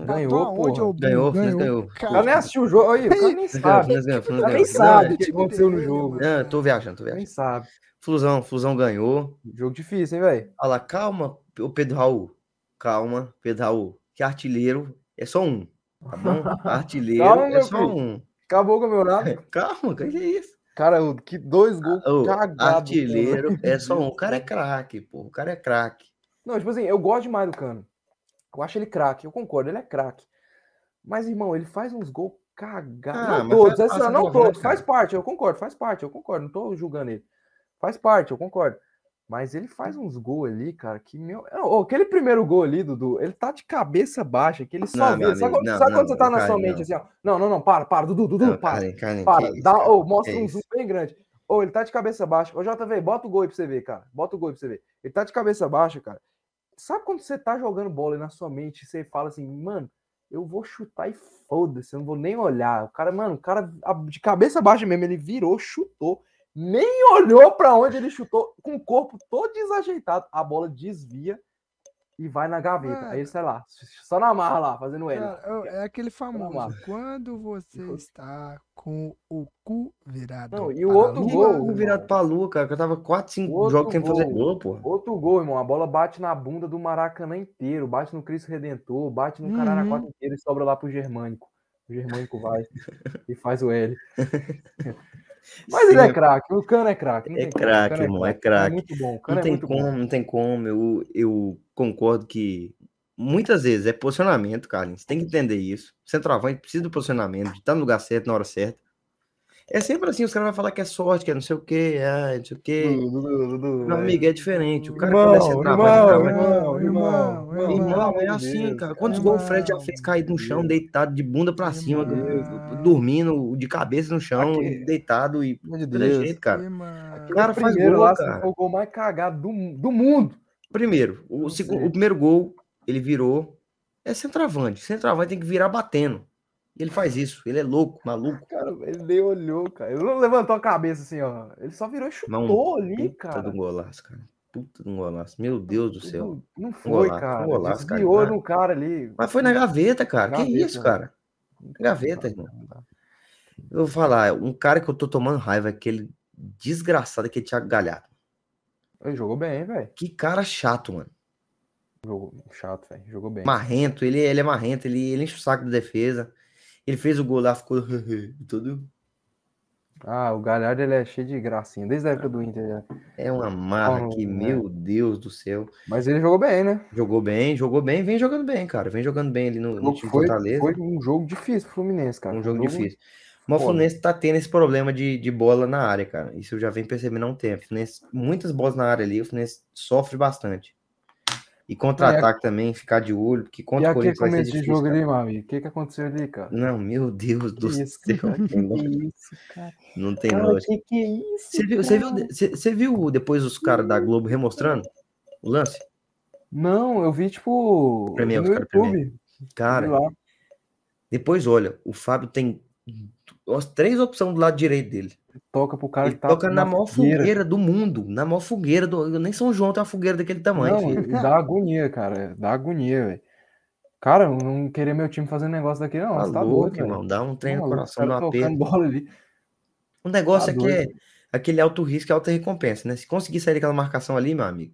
ganhou, aonde, porra. ô, Ganhou? Fluminense ganhou. O cara nem Cara, assistiu o jogo. Aí, o cara nem ganhou, sabe. Ganhou, O cara nem ganhou. sabe o que aconteceu no jogo. Não, tô viajando, tô Nem viajando. sabe. Flusão, Flusão ganhou. Jogo difícil, hein, velho? Olha lá, calma, o Pedro Raul. Calma, Pedro Raul. Que artilheiro é só um. Tá bom? Artilheiro Calma, é meu só filho. um. Acabou o campeonato. Calma, que é isso? Cara, o- que dois gols Ô, cagados. artilheiro é só um. O cara é craque, pô. O cara é craque. Não, tipo assim, eu gosto demais do Cano. Eu acho ele craque, eu concordo, ele é craque. Mas, irmão, ele faz uns gols cagados. Ah, não todos, faz- passa não todos, faz parte, eu concordo, faz parte, eu concordo, não tô julgando ele. Faz parte, eu concordo. Mas ele faz uns gols ali, cara, que meu. Ô, aquele primeiro gol ali, Dudu, ele tá de cabeça baixa, que ele só Não, vê. Sabe, amigo, não, sabe quando não, você tá na sua não. mente assim, ó? Não, não, não, para, para, Dudu, Dudu, Não, para. Para, isso, dá, ô, mostra um zoom bem grande. Ô, ele tá de cabeça baixa. Ô, JV, bota o gol aí pra você ver, cara. Bota o gol aí pra você ver. Ele tá de cabeça baixa, cara. Sabe quando você tá jogando bola e na sua mente você fala assim, mano, eu vou chutar e foda-se, eu não vou nem olhar. O cara, mano, o cara de cabeça baixa mesmo, ele virou, chutou, nem olhou pra onde ele chutou, com o corpo todo desajeitado. A bola desvia e vai na gaveta. Mano. Aí ele sai lá, só na marra lá, fazendo L. Cara, é aquele famoso. Quando você está com o cu virado. Não, e o outro lua, gol, gol virado pra lua, cara. Que eu tava 4, 5 Outro jogos sem fazer gol. pô. Outro gol, irmão. A bola bate na bunda do Maracanã inteiro, bate no Cristo Redentor, bate no Uhum. inteiro e sobra lá pro Germânico. O Germânico vai e faz o L. Mas ele é Sim, craque, o Cano é craque. É craque, Cano irmão, é Cano craque. muito bom, o Não Cano é tem muito como, bom. não tem como. Eu, eu concordo que muitas vezes é posicionamento, Carlinhos. Você tem que entender isso. Centroavante precisa do posicionamento, de estar no lugar certo, na hora certa. É sempre assim, os caras vão falar que é sorte, que é não sei o quê, ah, não sei o quê. Meu é. amigo, é diferente. O cara Irmão, quando é centroavante, irmão, irmão, irmão, irmão, irmão, é assim, cara. Quantos gols o Fred já fez caído no chão, deitado de bunda pra cima, Irmão. dormindo de cabeça no chão, Aqui. deitado e de jeito, cara. Irmão. O cara faz primeiro gol, lá, cara. foi o gol mais cagado do, do mundo. Primeiro, o, o primeiro gol, ele virou. É centroavante. Centroavante tem que virar batendo. Ele faz isso. Ele é louco, maluco. Cara, ele nem olhou, cara. Ele não levantou a cabeça assim, ó. Ele só virou e um chutou ali, Puta cara. de um golaço, cara. Puta de um golaço. Meu Deus do céu. Não, não foi, golaço, cara. um golaço, cara. Desviou Ah. no cara ali. Mas foi na gaveta, cara. que Gaveta, isso, né? cara? Gaveta, irmão. Eu vou falar, um cara que eu tô tomando raiva é aquele desgraçado, aquele Thiago Galhardo. Ele jogou bem, velho. Que cara chato, mano. Jogou chato, velho. Jogou bem. Marrento, ele, ele é marrento, ele, ele enche o saco da defesa. Ele fez o gol lá, ficou todo. Ah, o Galhardo ele é cheio de gracinha, desde a época do Inter. né? É uma marra que, é. meu Deus do céu. Mas ele jogou bem, né? Jogou bem, jogou bem, vem jogando bem, cara. Vem jogando bem ali no, no time Foi, Fortaleza. foi um jogo difícil pro Fluminense, cara. um jogo difícil. Mas o. Fluminense tá tendo esse problema de, de bola na área, cara. Isso eu já venho percebendo há um tempo. Fluminense, muitas bolas na área ali, o Fluminense sofre bastante. E contra-ataque também, ficar de olho, porque contra o Corinthians vai ser difícil, jogo cara. ali, meu amigo? O que, que aconteceu ali, cara? Não, meu Deus do céu. Que não, isso, cara? não tem Cara, lógica. que que é isso? Você viu, você, viu, você, você viu depois os caras da Globo remostrando o lance? Não, eu vi, tipo, Premier, no YouTube. Cara, depois olha, o Fábio tem as três opções do lado direito dele. Toca pro cara Ele que tá toca na maior fogueira. fogueira do mundo. Na maior fogueira do. Nem São João tem uma fogueira daquele tamanho. Não, filho. dá agonia, cara. Dá agonia, velho. Cara, eu não queria meu time fazendo negócio daqui, não. Tá Você tá louco, doido, irmão. Dá um trem Tá no maluco, coração do os caras AP. tocando bola ali. O negócio Tá é que é doido. aquele alto risco e alta recompensa, né? Se conseguir sair daquela marcação ali, meu amigo,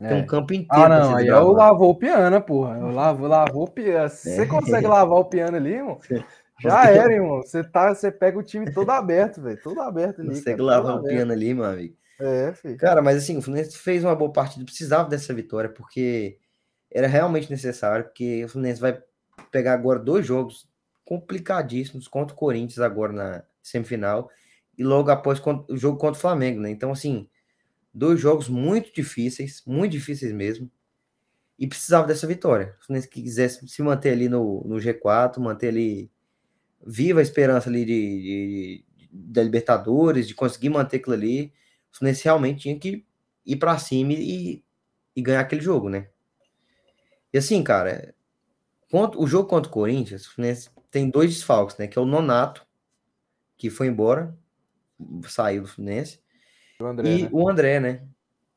tem É. um campo inteiro Ah, não, você aí desbravar. eu lavou o piano, porra. Eu lavo, lavou o piano. Se você É. consegue lavar o piano ali, irmão, já era, irmão. Você, tá, você pega o time todo aberto, velho. Todo aberto ali. Consegue cara, lavar o piano ali, meu amigo. É, filho. Cara, mas assim, o Fluminense fez uma boa partida, precisava dessa vitória, porque era realmente necessário, porque o Fluminense vai pegar agora dois jogos complicadíssimos contra o Corinthians agora na semifinal e logo após o jogo contra o Flamengo, né? Então, assim, dois jogos muito difíceis, muito difíceis mesmo, e precisava dessa vitória. Se o Fluminense quisesse se manter ali no, no G4, manter ali viva a esperança ali de, de- de- da Libertadores, de conseguir manter aquilo ali, o Fluminense realmente tinha que ir para cima e, e ganhar aquele jogo, né? E assim, cara, contra- o jogo contra o Corinthians, o Fluminense tem dois desfalques, né? Que é o Nonato, que foi embora, saiu do Fluminense, O André, e né? o André, né?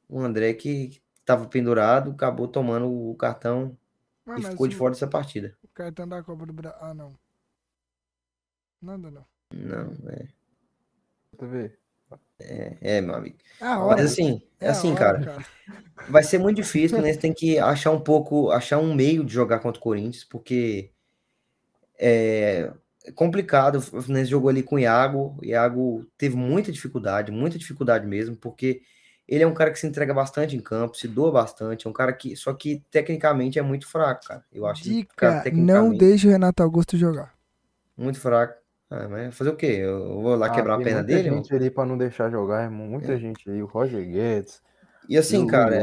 O André que estava pendurado, acabou tomando o cartão Ah, e ficou de fora dessa partida. O cartão da Copa do Brasil. Ah, não. Nada não. Não, é, eu ver. é meu amigo. É. Mas assim, é assim, hora, cara, vai ser muito difícil, né? Você tem que achar um pouco, achar um meio de jogar contra o Corinthians, porque é complicado. O Fluminense jogou ali com o Iago. O Iago teve muita dificuldade, muita dificuldade mesmo, porque ele é um cara que se entrega bastante em campo, se doa bastante. É um cara que, só que tecnicamente é muito fraco, cara. Eu acho ele, cara, Dica: não deixe o Renato Augusto jogar. muito fraco. Ah, mas fazer o quê? Eu vou lá Ah, quebrar a perna muita dele? mano? gente ali pra não deixar jogar, irmão. Muita gente aí. O Roger Guedes. E assim, o cara,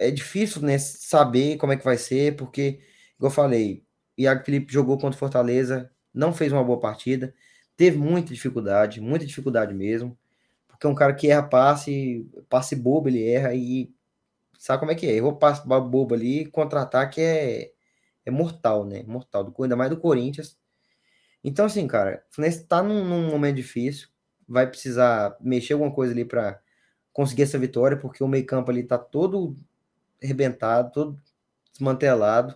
é- é difícil né, saber como é que vai ser, porque, igual eu falei, Iago Felipe jogou contra o Fortaleza, não fez uma boa partida, teve muita dificuldade, muita dificuldade mesmo, porque é um cara que erra passe, passe bobo, ele erra e sabe como é que é? Errou passe bobo ali, contra-ataque é, é mortal, né? Mortal, do, ainda mais do Corinthians. Então, assim, cara, o Fluminense tá num, num momento difícil, vai precisar mexer alguma coisa ali para conseguir essa vitória, porque o meio-campo ali tá todo arrebentado, todo desmantelado.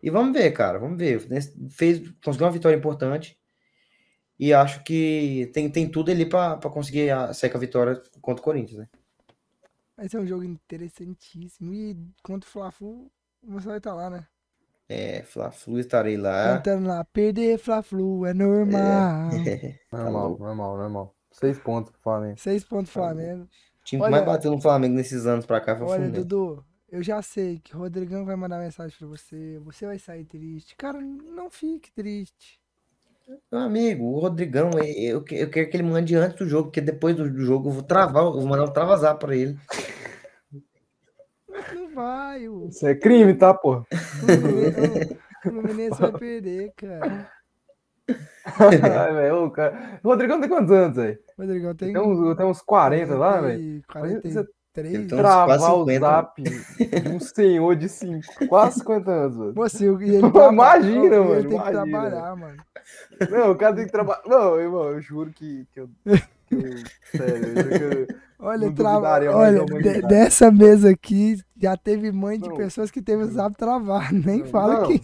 E vamos ver, cara, vamos ver. O Fluminense fez, conseguiu uma vitória importante e acho que tem, tem tudo ali para conseguir a, sair com a vitória contra o Corinthians, né? Vai ser um jogo interessantíssimo. E contra o Fla-Flu, você vai estar lá, né? É, Fla-Flu estarei lá. Cantando lá, perder Fla-Flu é normal. Normal, louco. normal, normal. Seis pontos pro Flamengo. Seis pontos Flamengo. O time Olha- que mais bateu no Flamengo nesses anos pra cá foi o Olha, Fluminense. Dudu, eu já sei que o Rodrigão vai mandar mensagem pra você. Você vai sair triste. Cara, não fique triste. Meu amigo, o Rodrigão, é- eu, eu quero que ele mande antes do jogo, porque depois do, do jogo eu vou travar, eu vou mandar um travazar pra ele. Não vai, o Isso é crime, tá, porra? Fluminense, o Fluminense vai perder, cara. Ai, velho, o cara. O Rodrigão tem quantos anos aí? Rodrigão tem. Tem uns, tem uns 40 lá, velho. 43. Ele tem uns Travar quase o 50. zap de um senhor de cinco, quase 50 anos, mano. Você, ele Imagina, ele mano, tem que imagina. trabalhar, mano. Não, o cara tem que trabalhar. Não, irmão, eu juro que, que eu. Que eu sério, eu juro que eu- Olha, trava... Olha de- dessa mesa aqui já teve mãe de Não. pessoas que teve o zap travar. Nem Não, fala não. quem.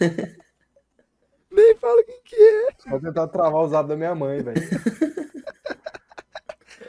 Nem fala quem que é. Só tentar travar o zap da minha mãe, velho.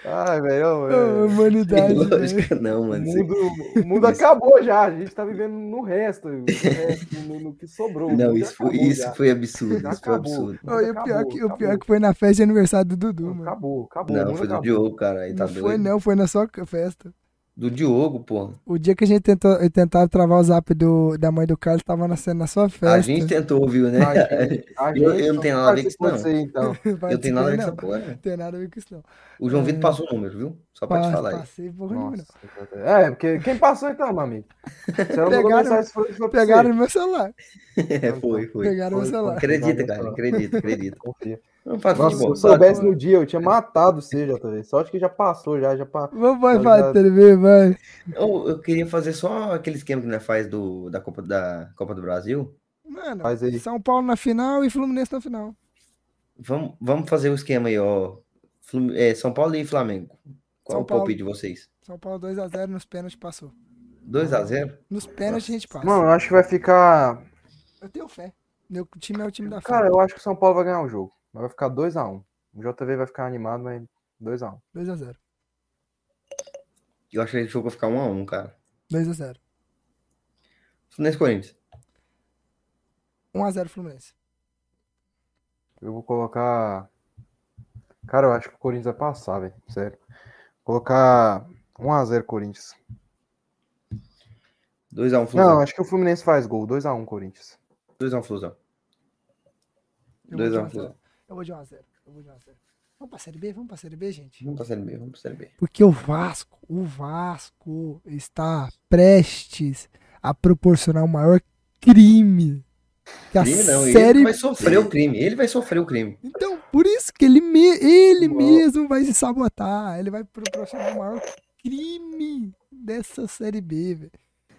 Ai, velho. É, humanidade. Lógico, não, O mano. mundo, o mundo acabou já. A gente tá vivendo no resto. No, resto, no, no que sobrou. O Não, isso foi, acabou isso já. foi absurdo. Já Isso foi acabou. absurdo. O mundo Ô, e o pior, acabou, que, o pior acabou. que foi na festa de aniversário do Dudu, mano. Acabou, acabou. o Não, foi do acabou. Diogo, cara. Aí tá não foi, doido. não, foi na sua festa. Do Diogo, pô. O dia que a gente tentou, tentava travar o zap do, da mãe do Carlos, tava na, na sua festa. A gente tentou, viu, né? A gente- a Eu- gente eu não tenho nada a ver com isso, não. aí, então. Eu tenho nada a ver com essa porra, né? Não tem nada a ver com isso, não. O João É. Vitor passou o número, viu? Só pra te falar aí. Passei porra nenhuma, não. Nossa, é, porque quem passou então, meu amigo? Você Pegaram- foi, foi Pegaram você. no meu celular. É, foi, foi. Pegaram meu Foi, celular. foi. Acredita, cara. Acredita, acredita. Confia. Nossa, se eu soubesse no dia, eu tinha matado você, JV. Sorte que já passou, já, já Vamos já- TV, vai. Eu, eu queria fazer só aquele esquema que nós faz do, da, Copa, da Copa do Brasil. Mano, Faz aí. São Paulo na final e Fluminense na final. Vamos, vamos fazer o esquema aí, ó. Flum- é, São Paulo e Flamengo. Qual São o palpite de vocês? São Paulo 2x0 nos pênaltis passou. 2x0? Nos pênaltis a gente passa. Mano, eu acho que vai ficar. Eu tenho fé. Meu time é o time da fé. Cara, eu acho que o São Paulo vai ganhar o jogo. Mas vai ficar 2x1. O JV vai ficar animado, mas 2x1. 2x0. Eu acho que esse jogo vai ficar 1x1, cara. 2x0. Fluminense e Corinthians. 1x0 Fluminense. Eu vou colocar. Cara, eu acho que o Corinthians vai passar, velho. Sério. Vou colocar 1x0 Corinthians. 2x1 Não, Flusão. acho que o Fluminense faz gol. 2x1 Corinthians. 2x1 Flusão. Eu vou de 2x1 1 a 0. Flusão. Eu vou de 1x0. Eu vou de 1x0. Vamos pra Série B? Vamos pra Série B, gente? Vamos pra Série B, vamos pra Série B. Porque o Vasco, o Vasco está prestes a proporcionar o maior crime que Crime não, ele série vai sofrer o crime. Ele vai sofrer o crime. Então, por isso que ele, me- ele mesmo vai se sabotar. Ele vai proporcionar o maior crime dessa série B, velho.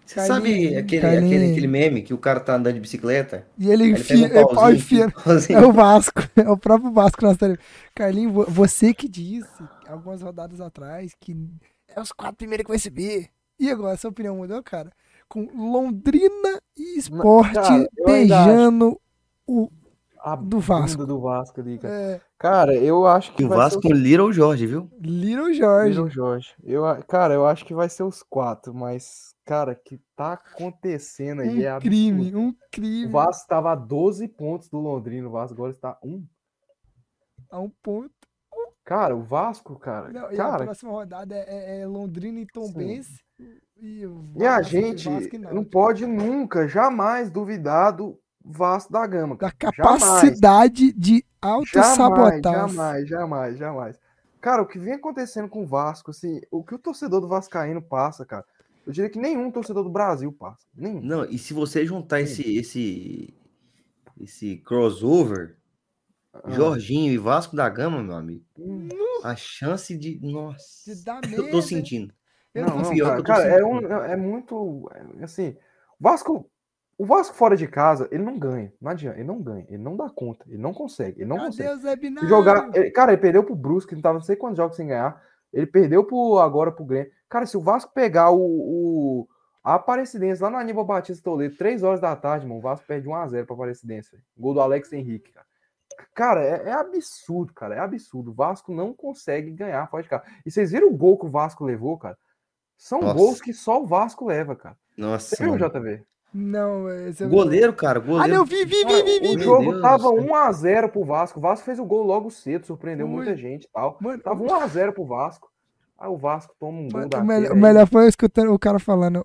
Você Carlinhos, sabe aquele, aquele, aquele meme que o cara tá andando de bicicleta? E ele ele enfia, pega é um pau pauzinho, enfia um. É o Vasco, é o próprio Vasco na série. Carlinhos, vo- você que disse algumas rodadas atrás que é os quatro primeiros que vai subir. E agora, essa opinião mudou, cara? Com Londrina e ainda beijando o. A Do Vasco. bunda do Vasco ali, cara. É, Cara, eu acho que E o vai Vasco ser com Little Jorge, viu? Little Jorge. Little Jorge. Eu, a- cara, eu acho que vai ser os quatro, mas, cara, o que tá acontecendo aí é Um absurdo. crime, um O crime. Vasco estava a 12 pontos do Londrina, o Vasco agora está um. A um ponto. Cara, o Vasco, cara, Não, e a cara, próxima rodada é, é- é Londrina e Tombense. E, o e a gente Vasco não Náutico. pode nunca, jamais duvidar do Vasco da Gama. Da cara. Jamais. capacidade de Jamais, autossabotagem. jamais, jamais, jamais. Cara, o que vem acontecendo com o Vasco, assim, o que o torcedor do Vascaíno passa, cara, eu diria que nenhum torcedor do Brasil passa. Nenhum. Não, e se você juntar esse, esse, esse crossover, Ah. Jorginho e Vasco da Gama, meu amigo, Hum. a chance de. Nossa, eu tô sentindo. Eu Não, não é cara, que eu tô cara, é, um, é muito. é, Assim, Vasco. O Vasco fora de casa, ele não ganha. Não adianta, ele não ganha. Ele não dá conta. Ele não consegue. Ele não Cadê consegue. o Zé Binário? Jogar. ele- cara, ele perdeu pro Brusque, não tava não sei quantos jogos sem ganhar. Ele perdeu pro, agora pro Grêmio. Cara, se o Vasco pegar o, o- a Aparecidense lá no Aníbal Batista Toledo, 3 horas da tarde, mano, o Vasco perde 1x0 pra Aparecidense. Gol do Alex Henrique, cara. Cara, é, é absurdo, cara. É absurdo. O Vasco não consegue ganhar fora de casa. E vocês viram o gol que o Vasco levou, cara? São Nossa. gols que só o Vasco leva, cara. Nossa, Você viu, mano. JV? Não, esse eu O vi. goleiro, cara, o Ah, goleiro. não, vi, vi, vi, vi, vi. o jogo Deus tava do céu. 1x0 pro Vasco. O Vasco fez o gol logo cedo, surpreendeu Foi. muita gente e tal. Mano, Tava 1x0 pro Vasco. Aí o Vasco toma um gol Mano, o, melhor, o melhor foi eu escutando o cara falando.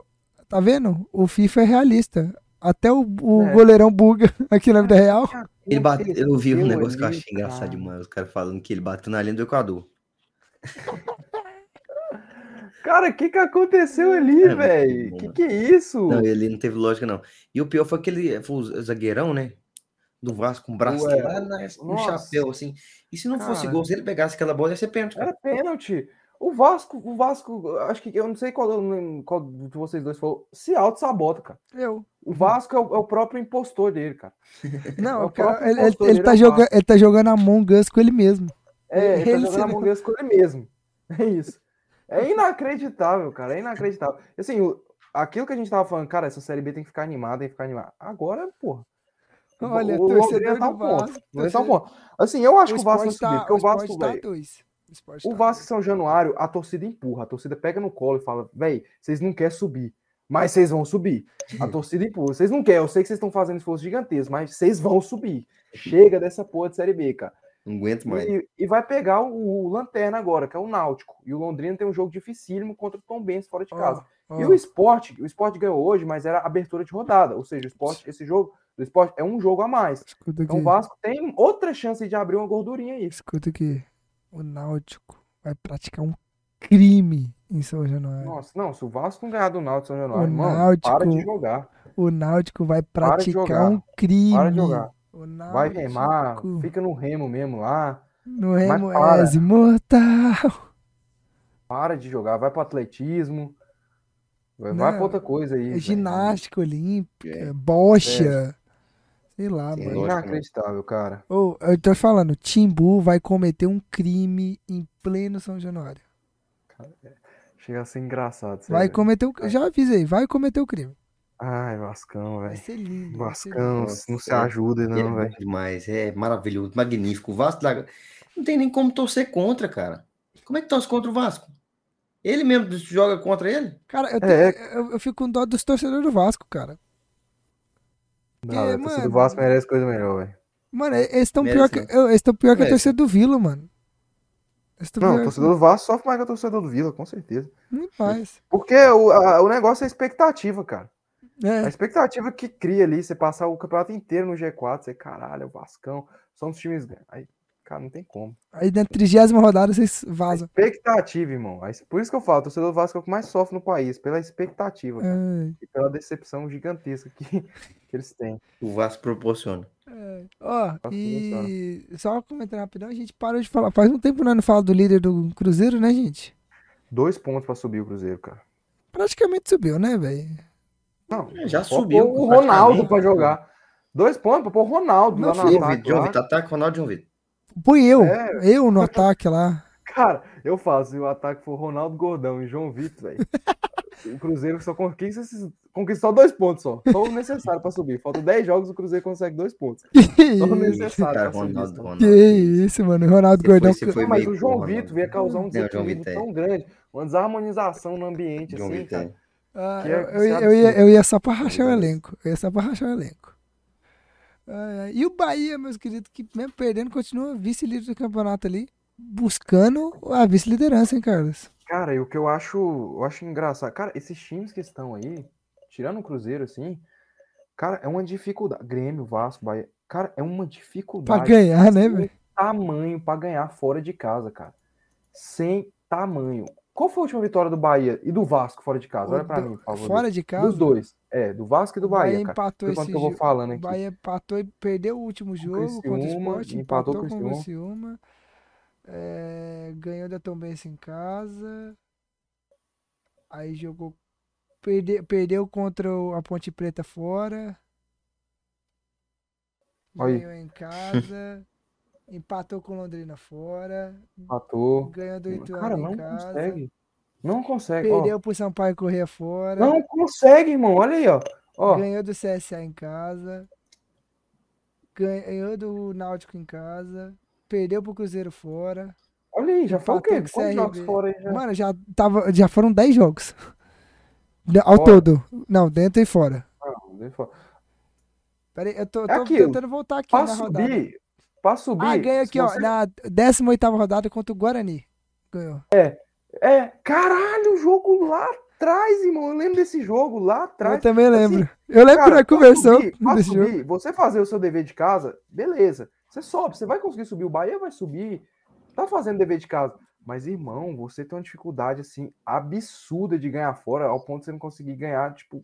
Tá vendo? O FIFA é realista. Até o, o É. goleirão buga aqui na vida real. Ele bate... Eu vi um negócio que eu achei engraçado cara. demais. Os caras falando que ele bateu na linha do Equador. Cara, o que que aconteceu ali, É, velho? bom, Que que é isso? Não, ele não teve lógica, não. E o pior foi aquele foi o zagueirão, né? Do Vasco com o braço Ué, lá na- no nossa. chapéu, assim. E se não fosse Cara. gol, se ele pegasse aquela bola, ia ser pênalti. cara. Era pênalti. O Vasco, o Vasco, acho que eu não sei qual, qual de vocês dois falou, se auto-sabota, cara. Eu. O Vasco é o, é o próprio impostor dele, cara. Não, É cara- próprio ele, ele, tá é jogando, ele tá jogando Among Us com ele mesmo. É, ele tá Ele jogando se- a Among Us com ele mesmo. É isso. É inacreditável, cara. É inacreditável. Assim, o- aquilo que a gente tava falando, cara, essa série B tem que ficar animada, tem que ficar animada. Agora, porra. o- Olha, o torcedor Londrina tá um ponto. Vasco, O Londrina tá um torcedor- ponto. Assim, eu acho O que o Vasco vai subir, tá, porque o o Vasco, tá velho, dois. O o tá Vasco dois. São Januário, a torcida empurra, a torcida pega no colo e fala, véi, vocês não querem subir, mas vocês vão subir. A torcida empurra, vocês não querem, eu sei que vocês estão fazendo esforço gigantesco, mas vocês vão subir. Chega dessa porra de Série B, cara. Não aguento mais. E, e vai pegar o, o Lanterna agora, que é o Náutico. E o Londrina tem um jogo dificílimo contra o Tom Benz fora de casa. Ó, E ó, o esporte, o esporte ganhou hoje, mas era abertura de rodada. Ou seja, o esporte, esse jogo do esporte é um jogo a mais. escuta Então o aqui. Vasco tem outra chance de abrir uma gordurinha aí. Escuta aqui. O Náutico vai praticar um crime em São Januário. Nossa, não, se o Vasco não ganhar do Náutico São Januário, O mano, Náutico- para de jogar. O Náutico vai Para de praticar jogar. um crime. Para de jogar. Vai remar, fica no remo mesmo lá. No Remo és imortal. Para de jogar, vai pro atletismo. Vai, Não, vai pra outra coisa aí. É ginástica olímpica, É. bocha. Sei lá, Sim, É mano. inacreditável, cara. Ô, eu tô falando, Timbu vai cometer um crime em pleno São Januário. Chega a ser engraçado. Vai cometer o. Já avisei, vai cometer o crime. Ai, Vascão, Vai velho. ser lindo. vai ser Vascão, não se é. ajuda, é não, bom velho. demais, é maravilhoso, magnífico. O Vasco da... não tem nem como torcer contra, cara. Como é que torce contra o Vasco? Ele mesmo joga contra ele? Cara, eu, É. tenho- eu, eu fico com dó dos torcedores do Vasco, cara. Não, É, a torcida mano. do Vasco merece coisa melhor, velho. Mano, eles estão pior, que, eu- eles tão pior que a torcida do Vila, mano. Não, o torcedor do Vasco sofre mais que a torcida do Vila, com certeza. Muito mais. Porque o, a- o negócio é a expectativa, cara. A É, expectativa que cria ali, você passar o campeonato inteiro no G4, você, caralho, é o Vascão, são os times grandes. Aí, cara, não tem como. aí na trigésima rodada vocês vazam. Expectativa, irmão. Por isso que eu falo, o torcedor do Vasco é o que mais sofre no país, pela expectativa cara, É, e pela decepção gigantesca que, que eles têm. O Vasco proporciona. é. Ó, Vasco e só comentando rapidão, a gente parou de falar. Faz um tempo nós não fala do líder do Cruzeiro, né, gente? Dois pontos pra subir o Cruzeiro, cara. Praticamente subiu, né, velho? Não, É, já subiu, O Ronaldo pra jogar. Dois pontos pra pôr o Ronaldo Não, lá filho. no João ataque. Vitor, João. Vitor, ataque Ronaldo João Vitor. Põe eu, É. eu no ataque lá. Cara, eu faço, se o ataque for Ronaldo Gordão e João Vitor, velho. o Cruzeiro só conquista esses- conquistou dois pontos só. Só o necessário pra subir. Faltam 10 jogos, o Cruzeiro consegue dois pontos. Que Só o isso, necessário Cara, pra subir. Ronaldo, só. Ronaldo. que isso, mano. O Ronaldo foi- Gordão. foi Não, mas o João Vitor veio causar um desequilíbrio é. tão grande, uma desarmonização no ambiente, João assim, Vitor cara. Ah, eu, é- eu, eu ia, eu ia só pra rachar o elenco. Eu ia só pra rachar o elenco. Ai. E o Bahia, meus queridos, que mesmo perdendo, continua vice-líder do campeonato ali, buscando a vice-liderança, hein, Carlos? Cara, e o que eu acho, eu acho engraçado, cara, esses times que estão aí, tirando o Cruzeiro, assim, cara, é uma dificuldade. Grêmio, Vasco, Bahia, cara, é uma Pra dificuldade ganhar, né, sem velho? tamanho pra ganhar fora de casa, cara. Sem tamanho. Qual foi a última vitória do Bahia e do Vasco fora de casa? Olha pra Do- mim, por favor. Fora de casa. Dos dois. É, do Vasco e do Bahia Bahia, cara. empatou Vê esse que eu vou falando O aqui. Bahia empatou e perdeu o último jogo contra o Sport, empatou empatou com o Criciúma. É, ganhou da Tombense em casa. Aí jogou. Perde, perdeu contra a Ponte Preta fora. Aí. Ganhou em casa. empatou com Londrina fora. Empatou. Ganhou do Ituano Cara, em não casa. consegue. Não consegue. ó. Perdeu pro Sampaio Correia fora. Não consegue, irmão. Olha aí, ó. Ó, Ganhou do CSA em casa. Ganhou do Náutico em casa. Perdeu pro Cruzeiro fora. olha aí, já foi o quê? Quantos jogos fora aí já? Mano, já, tava, já foram 10 jogos. Ao Fora? todo. Não, dentro e fora. Não, deixa eu falar. Pera aí, eu tô, É tô tentando voltar aqui Pra na rodada. subir, pra subir. Ah, ganhou se aqui, ó. você- Na 18ª rodada contra o Guarani. Ganhou. É, caralho, o jogo lá atrás, irmão. Eu lembro desse jogo lá Eu atrás. também assim, lembro. eu lembro Cara, nós pra conversamos subir, desse jogo. você fazer o seu dever de casa, beleza. Você sobe, você vai conseguir subir. O Bahia vai subir. Tá fazendo dever de casa. Mas, irmão, você tem uma dificuldade, assim, absurda de ganhar fora, ao ponto de você não conseguir ganhar, tipo,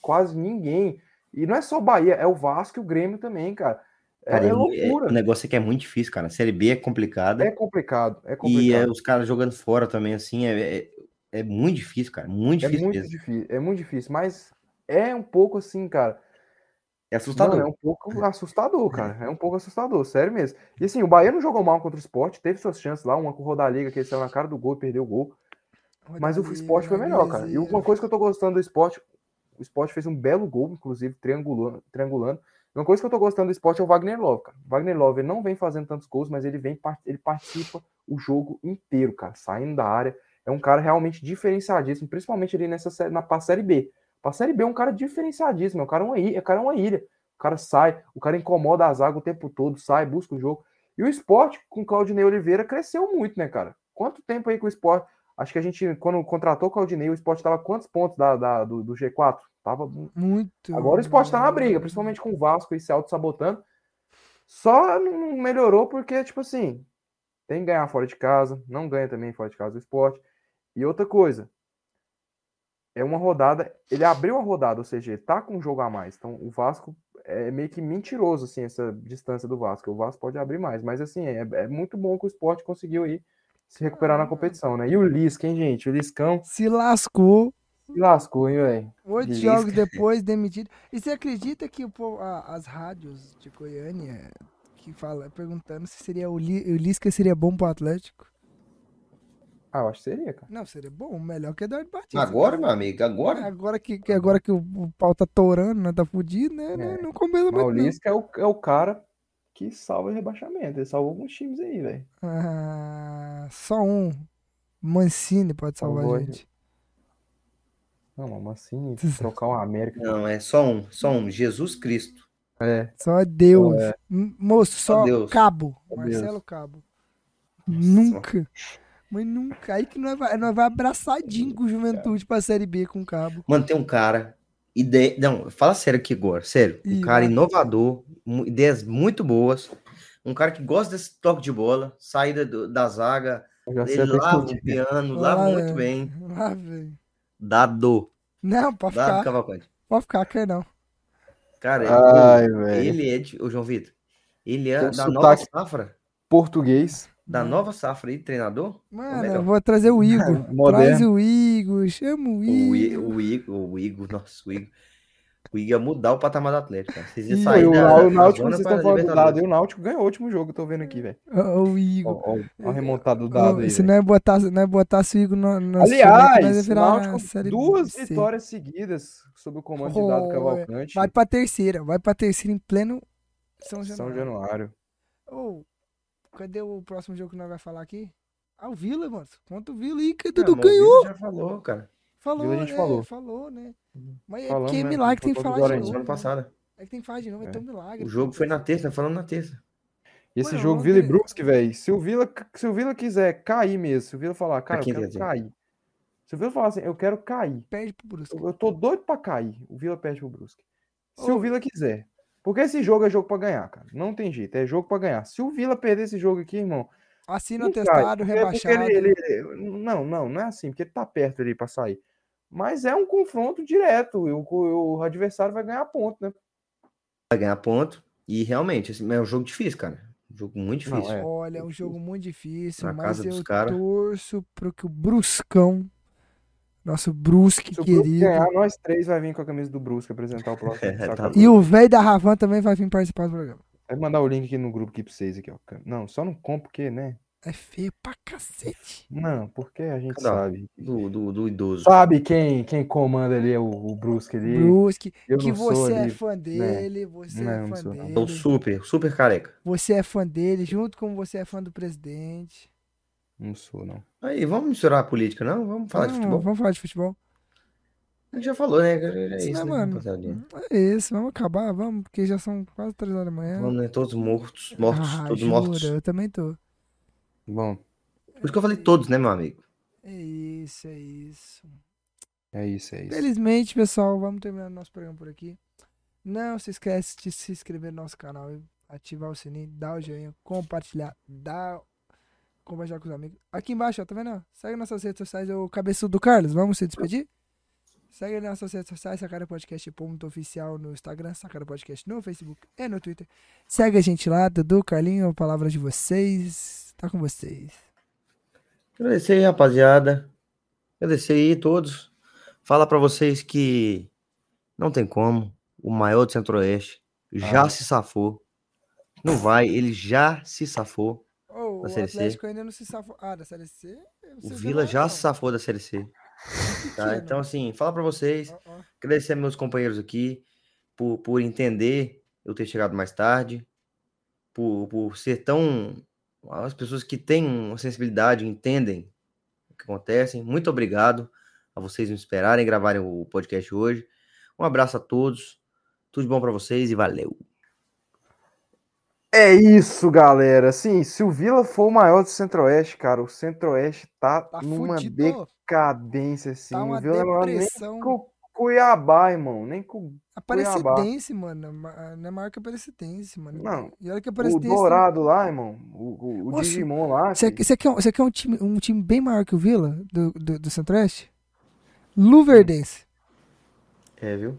quase ninguém. E não é só o Bahia, é o Vasco e o Grêmio também, cara. É, Cara, é é- loucura. o negócio é que é muito difícil, cara. A Série B é complicada. É complicado, é e é, complicado. os caras jogando fora também, assim, é, é, é muito difícil, cara. Muito É difícil muito mesmo. difícil, é muito difícil, mas é um pouco assim, cara. É assustador. Mano, é um pouco assustador, cara. É um pouco assustador, sério mesmo. E assim, o Bahia não jogou mal contra o Sport, teve suas chances lá, uma com o Rodaliga, que ele saiu na cara do gol e perdeu o gol. Mas o Sport foi melhor, cara. E uma coisa que eu tô gostando do Sport, o Sport fez um belo gol, inclusive, triangulando. triangulando. Uma coisa que eu tô gostando do Sport é o Wagner Love, cara. O Wagner Love ele não vem fazendo tantos gols, mas ele vem, ele participa o jogo inteiro, cara, saindo da área. É um cara realmente diferenciadíssimo, principalmente ali nessa série, na pra série B. Pra série B é um cara diferenciadíssimo, é um cara uma ilha, é um cara uma ilha. O cara sai, o cara incomoda a zaga o tempo todo, sai, busca o jogo. E o esporte, com Claudinei Oliveira, cresceu muito, né, cara? Quanto tempo aí que o esporte. Acho que a gente, quando contratou o Claudinei, o esporte tava quantos pontos da, da- do, do G4? Tava. Muito. Agora o esporte tá na briga, principalmente com o Vasco e se auto-sabotando. Só não melhorou porque, tipo assim, tem que ganhar fora de casa, não ganha também fora de casa do esporte. E outra coisa, é uma rodada, ele abriu a rodada, ou seja, ele tá com um jogo a mais. Então o Vasco é meio que mentiroso, assim, essa distância do Vasco. O Vasco pode abrir mais, mas assim, é, é muito bom que o esporte conseguiu aí se recuperar na competição, né? E o Lisca, hein, gente? O Liscão Se lascou. Se lascou, hein, velho? Oito Lisca. jogos depois, demitido. E você acredita que o povo- a- as rádios de Goiânia que fala, perguntando se seria o, Li, o Lisca seria bom pro Atlético? Ah, eu acho que seria, cara. Não, seria bom, melhor que Eduardo Batista. Agora, meu amigo, agora. Agora que, que agora que o, o pau tá torando, né? Tá fudido, né? Não, não compensa Mas o. Lisca é o, é o cara que salva o rebaixamento. Ele salvou alguns times aí, velho. Ah, só um. Mancini pode salvar a gente. Não, mas assim, trocar uma América. Não, é só um, só um. Jesus Cristo. É, Só Deus. É. Moço, Só só Deus. Cabo. Só Marcelo Deus. Cabo. Nunca. Mas nunca. Aí que nós vai, nós vai abraçadinho com o Juventude pra Série B com o Cabo. Mano, tem um cara. Ideia... Não, fala sério aqui agora, sério. Um Ih, cara inovador, ideias muito boas. Um cara que gosta desse toque de bola, saída do- da zaga, ele lava o piano, Lá, lava muito bem. Lá, velho. Dado. Não, pode Dado ficar. Cavalcante. Pode ficar, quer não. Cara, Ai, ele, velho. ele é de. Ô, João Vitor. Ele é Tem da nova safra. Português. Da nova safra aí, treinador. Mano, eu vou trazer o Igor. Traz o Igor, chama o O, I- Igor. o Igor, o Igor, nossa, o Igor. O Igor ia mudar o patamar do Atlético, cara. Vocês iam sair E o, da, o Náutico, vocês estão falando do dado. E o Náutico ganhou o último jogo, eu tô vendo aqui, velho. Ô, ô, Igor. Ó, ó a remontada do dado aí. se velho. não é botar, não é botar o Igor no, Aliás, o Náutico, duas C. vitórias seguidas sob o comando de Dado Oh, Cavalcante. Vai pra terceira, vai pra terceira em pleno São São Januário. Januário. Ô, cadê o próximo jogo que nós vamos falar aqui? Ah, o Vila, mano. Conta o Vila aí, que Ah, Dudu mas o ganhou. Já falou, cara. Falou, Vila a gente é, falou. falou, né? Mas é porque é né? milagre que tem que falar de novo. Semana né? passada. É que tem que falar de novo, é, É. tão milagre. O jogo foi na terça, falamos na terça. E esse Mano, jogo Vila e Brusque, velho. Se o Vila, se o Vila quiser cair mesmo, se o Vila falar, cara, eu quero cair. Se o Vila falar assim, eu quero cair. Perde pro Brusque. Eu, eu tô doido pra cair. O Vila perde pro Brusque. Se o Vila quiser. Porque esse jogo é jogo pra ganhar, cara. Não tem jeito, é jogo pra ganhar. Se o Vila perder esse jogo aqui, irmão, Assina o testado, porque rebaixado. ele- ele- não, não, não é assim, porque ele tá perto ali pra sair. Mas é um confronto direto. e O, o, adversário vai ganhar ponto, né? Vai ganhar ponto. E realmente, esse é um jogo difícil, cara. Um jogo muito Não, difícil. é. Olha, é um jogo muito difícil, Na mas casa dos eu cara. torço pro que o Bruscão, nosso Brusque Se querido, ganhar, nós três vai vir com a camisa do Brusque apresentar o próximo. É, tá e o velho da Ravan também vai vir participar do programa. Vai mandar o link aqui no grupo aqui pra vocês aqui, ó. Não, só não compro porque, né? É feio pra cacete. Não, porque a gente Não. sabe. Do, do, do idoso. Sabe quem, quem comanda ali é o, o Brusque ali. Brusque, Eu que não sou você é ali, fã dele, você Não, é não fã sou, não. dele, Tô super, super careca. você é fã dele, junto com você é fã do presidente. Não sou, não. Aí, vamos misturar a política, não? Vamos falar de Vamos- futebol? Vamos falar de futebol. A gente já falou, né? É Isso, isso, né, né, mano? rapaziadinha? É isso, vamos acabar, vamos, porque já são quase três horas da manhã. Vamos, né? Todos mortos, mortos, Ah, todos jura, mortos. Eu também tô. Bom, Por isso que eu falei todos, né, meu amigo? É isso, é isso. é isso, é isso. Felizmente, pessoal, vamos terminar nosso programa por aqui. Não se esquece de se inscrever no nosso canal, e ativar o sininho, dar o joinha, compartilhar, dar compartilhar com os amigos. Aqui embaixo, ó, tá vendo? Segue nossas redes sociais, é o cabeçudo do Carlos. Vamos se despedir? Segue nas nossas redes sociais, Sacara Podcast ponto oficial no Instagram, Sacara Podcast no Facebook e no Twitter. Segue a gente lá, Dudu, Carlinho, a palavra de vocês. Tá com vocês. Agradecer aí, rapaziada. Agradecer aí todos. Fala pra vocês que não tem como. O maior do Centro-Oeste já Ah. se safou. Não vai, ele já se safou. Oh, o Da Série C. Atlético ainda não se safou. Ah, da Série C? O Vila já não. se safou da Série C. Tá? Então, assim, fala pra vocês. Agradecer a meus companheiros aqui por, por entender eu ter chegado mais tarde, por, por ser tão. As pessoas que têm uma sensibilidade entendem o que acontece. Muito obrigado a vocês me esperarem gravarem o podcast hoje. Um abraço a todos, tudo de bom pra vocês e valeu. É isso, galera. Assim, se o Vila for o maior do Centro-Oeste, cara, o Centro-Oeste tá, Tá numa fudido. decadência, assim. Tá uma o Vila não é maior nem depressão. com o Cuiabá, irmão. Nem com Aparecidense, mano. ma- Não é maior que Aparecidense, mano. Não, E olha que o Aparecidense. Dourado lá, irmão. O, o, o Nossa, Digimon lá. Você, você quer, você quer um, time, um time bem maior que o Vila, do, do, do Centro-Oeste? Luverdense. É, viu?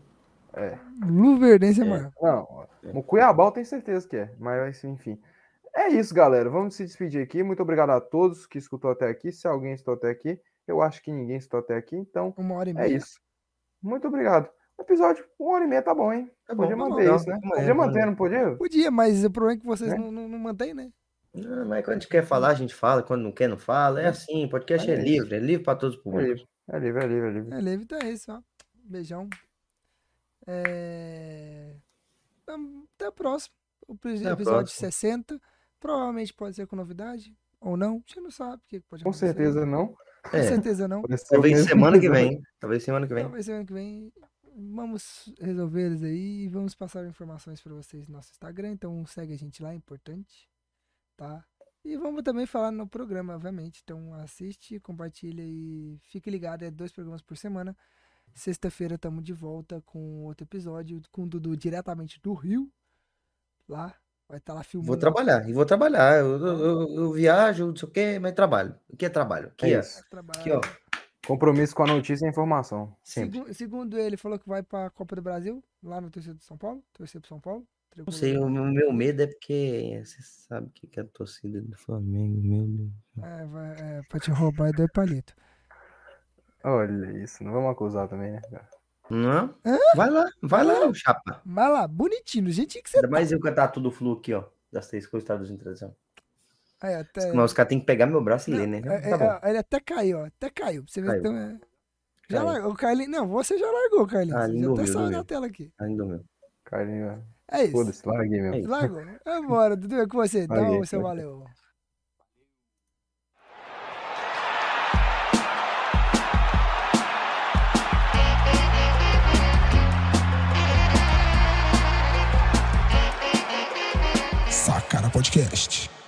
Luverdense é É. maior. Não, o Cuiabá eu tenho certeza que é. Mas, enfim. É isso, galera. Vamos se despedir aqui. Muito obrigado a todos que escutou até aqui. Se alguém escutou até aqui, eu acho que ninguém escutou até aqui. Então, Uma hora e é meia. isso. Muito obrigado. Episódio, uma hora e meia tá bom, hein? Tá bom, Podia tá manter bom, isso, né? bom, Podia é, manter, não podia? Podia, mas o problema é que vocês Né? não, não, não mantêm, né? Não, mas quando a gente quer falar, a gente fala. Quando não quer, não fala. É assim, podcast é É livre, é livre para todos os É públicos. livre, é livre, é livre, é livre. É, Levi, então é isso, ó. Beijão. É... Até o próximo. O episódio próxima. 60. Provavelmente pode ser com novidade. Ou não. A gente não sabe o que pode Com acontecer. certeza não. Com É, certeza não. Talvez semana que vem. Talvez semana que vem. Talvez semana que vem. Vamos resolver eles aí e vamos passar informações para vocês no nosso Instagram. Então segue a gente lá, é importante. Tá? E vamos também falar no programa, obviamente. Então assiste, compartilha e fique ligado. É dois programas por semana. Sexta-feira estamos de volta com outro episódio com o Dudu diretamente do Rio. Lá. Vai estar lá filmando. Vou trabalhar, e vou trabalhar. Eu, eu, eu- eu viajo, não sei o quê, mas trabalho. O que é trabalho? Aqui, É ó. isso. Trabalho. Aqui, ó. Compromisso com a notícia e a informação. Sempre. Segu- segundo ele, falou que vai para a Copa do Brasil, lá no torcedor de São Paulo. Torcer pro São Paulo. Não sei, o meu, medo é porque você sabe o que que é a torcida do Flamengo, meu Deus. É, vai, é, pra te roubar é dois palitos. Olha isso, não vamos acusar também, né? cara? Não? Hã? Vai lá, vai lá, ô chapa. Vai lá, bonitinho, jeitinho que você Ainda tá. mais eu cantar tudo flu aqui, ó. Das três coisas traduzindo em tradução. Aí, até... Mas os caras têm que pegar meu braço e ler, né? É, Tá bom. é, ele até caiu, ó. Até caiu. Pra você ver que tem uma- Já Caiu. largou. O Carlinhos. Não, você já largou, Carlinhos. Ah, já até saiu dormiu. na tela aqui. Ainda meu. Carlinhos, É isso. foda-se, larguei mesmo. É isso. Largou. Vambora, Dudu, é com você. Dá Larguei, o seu valeu. podcast.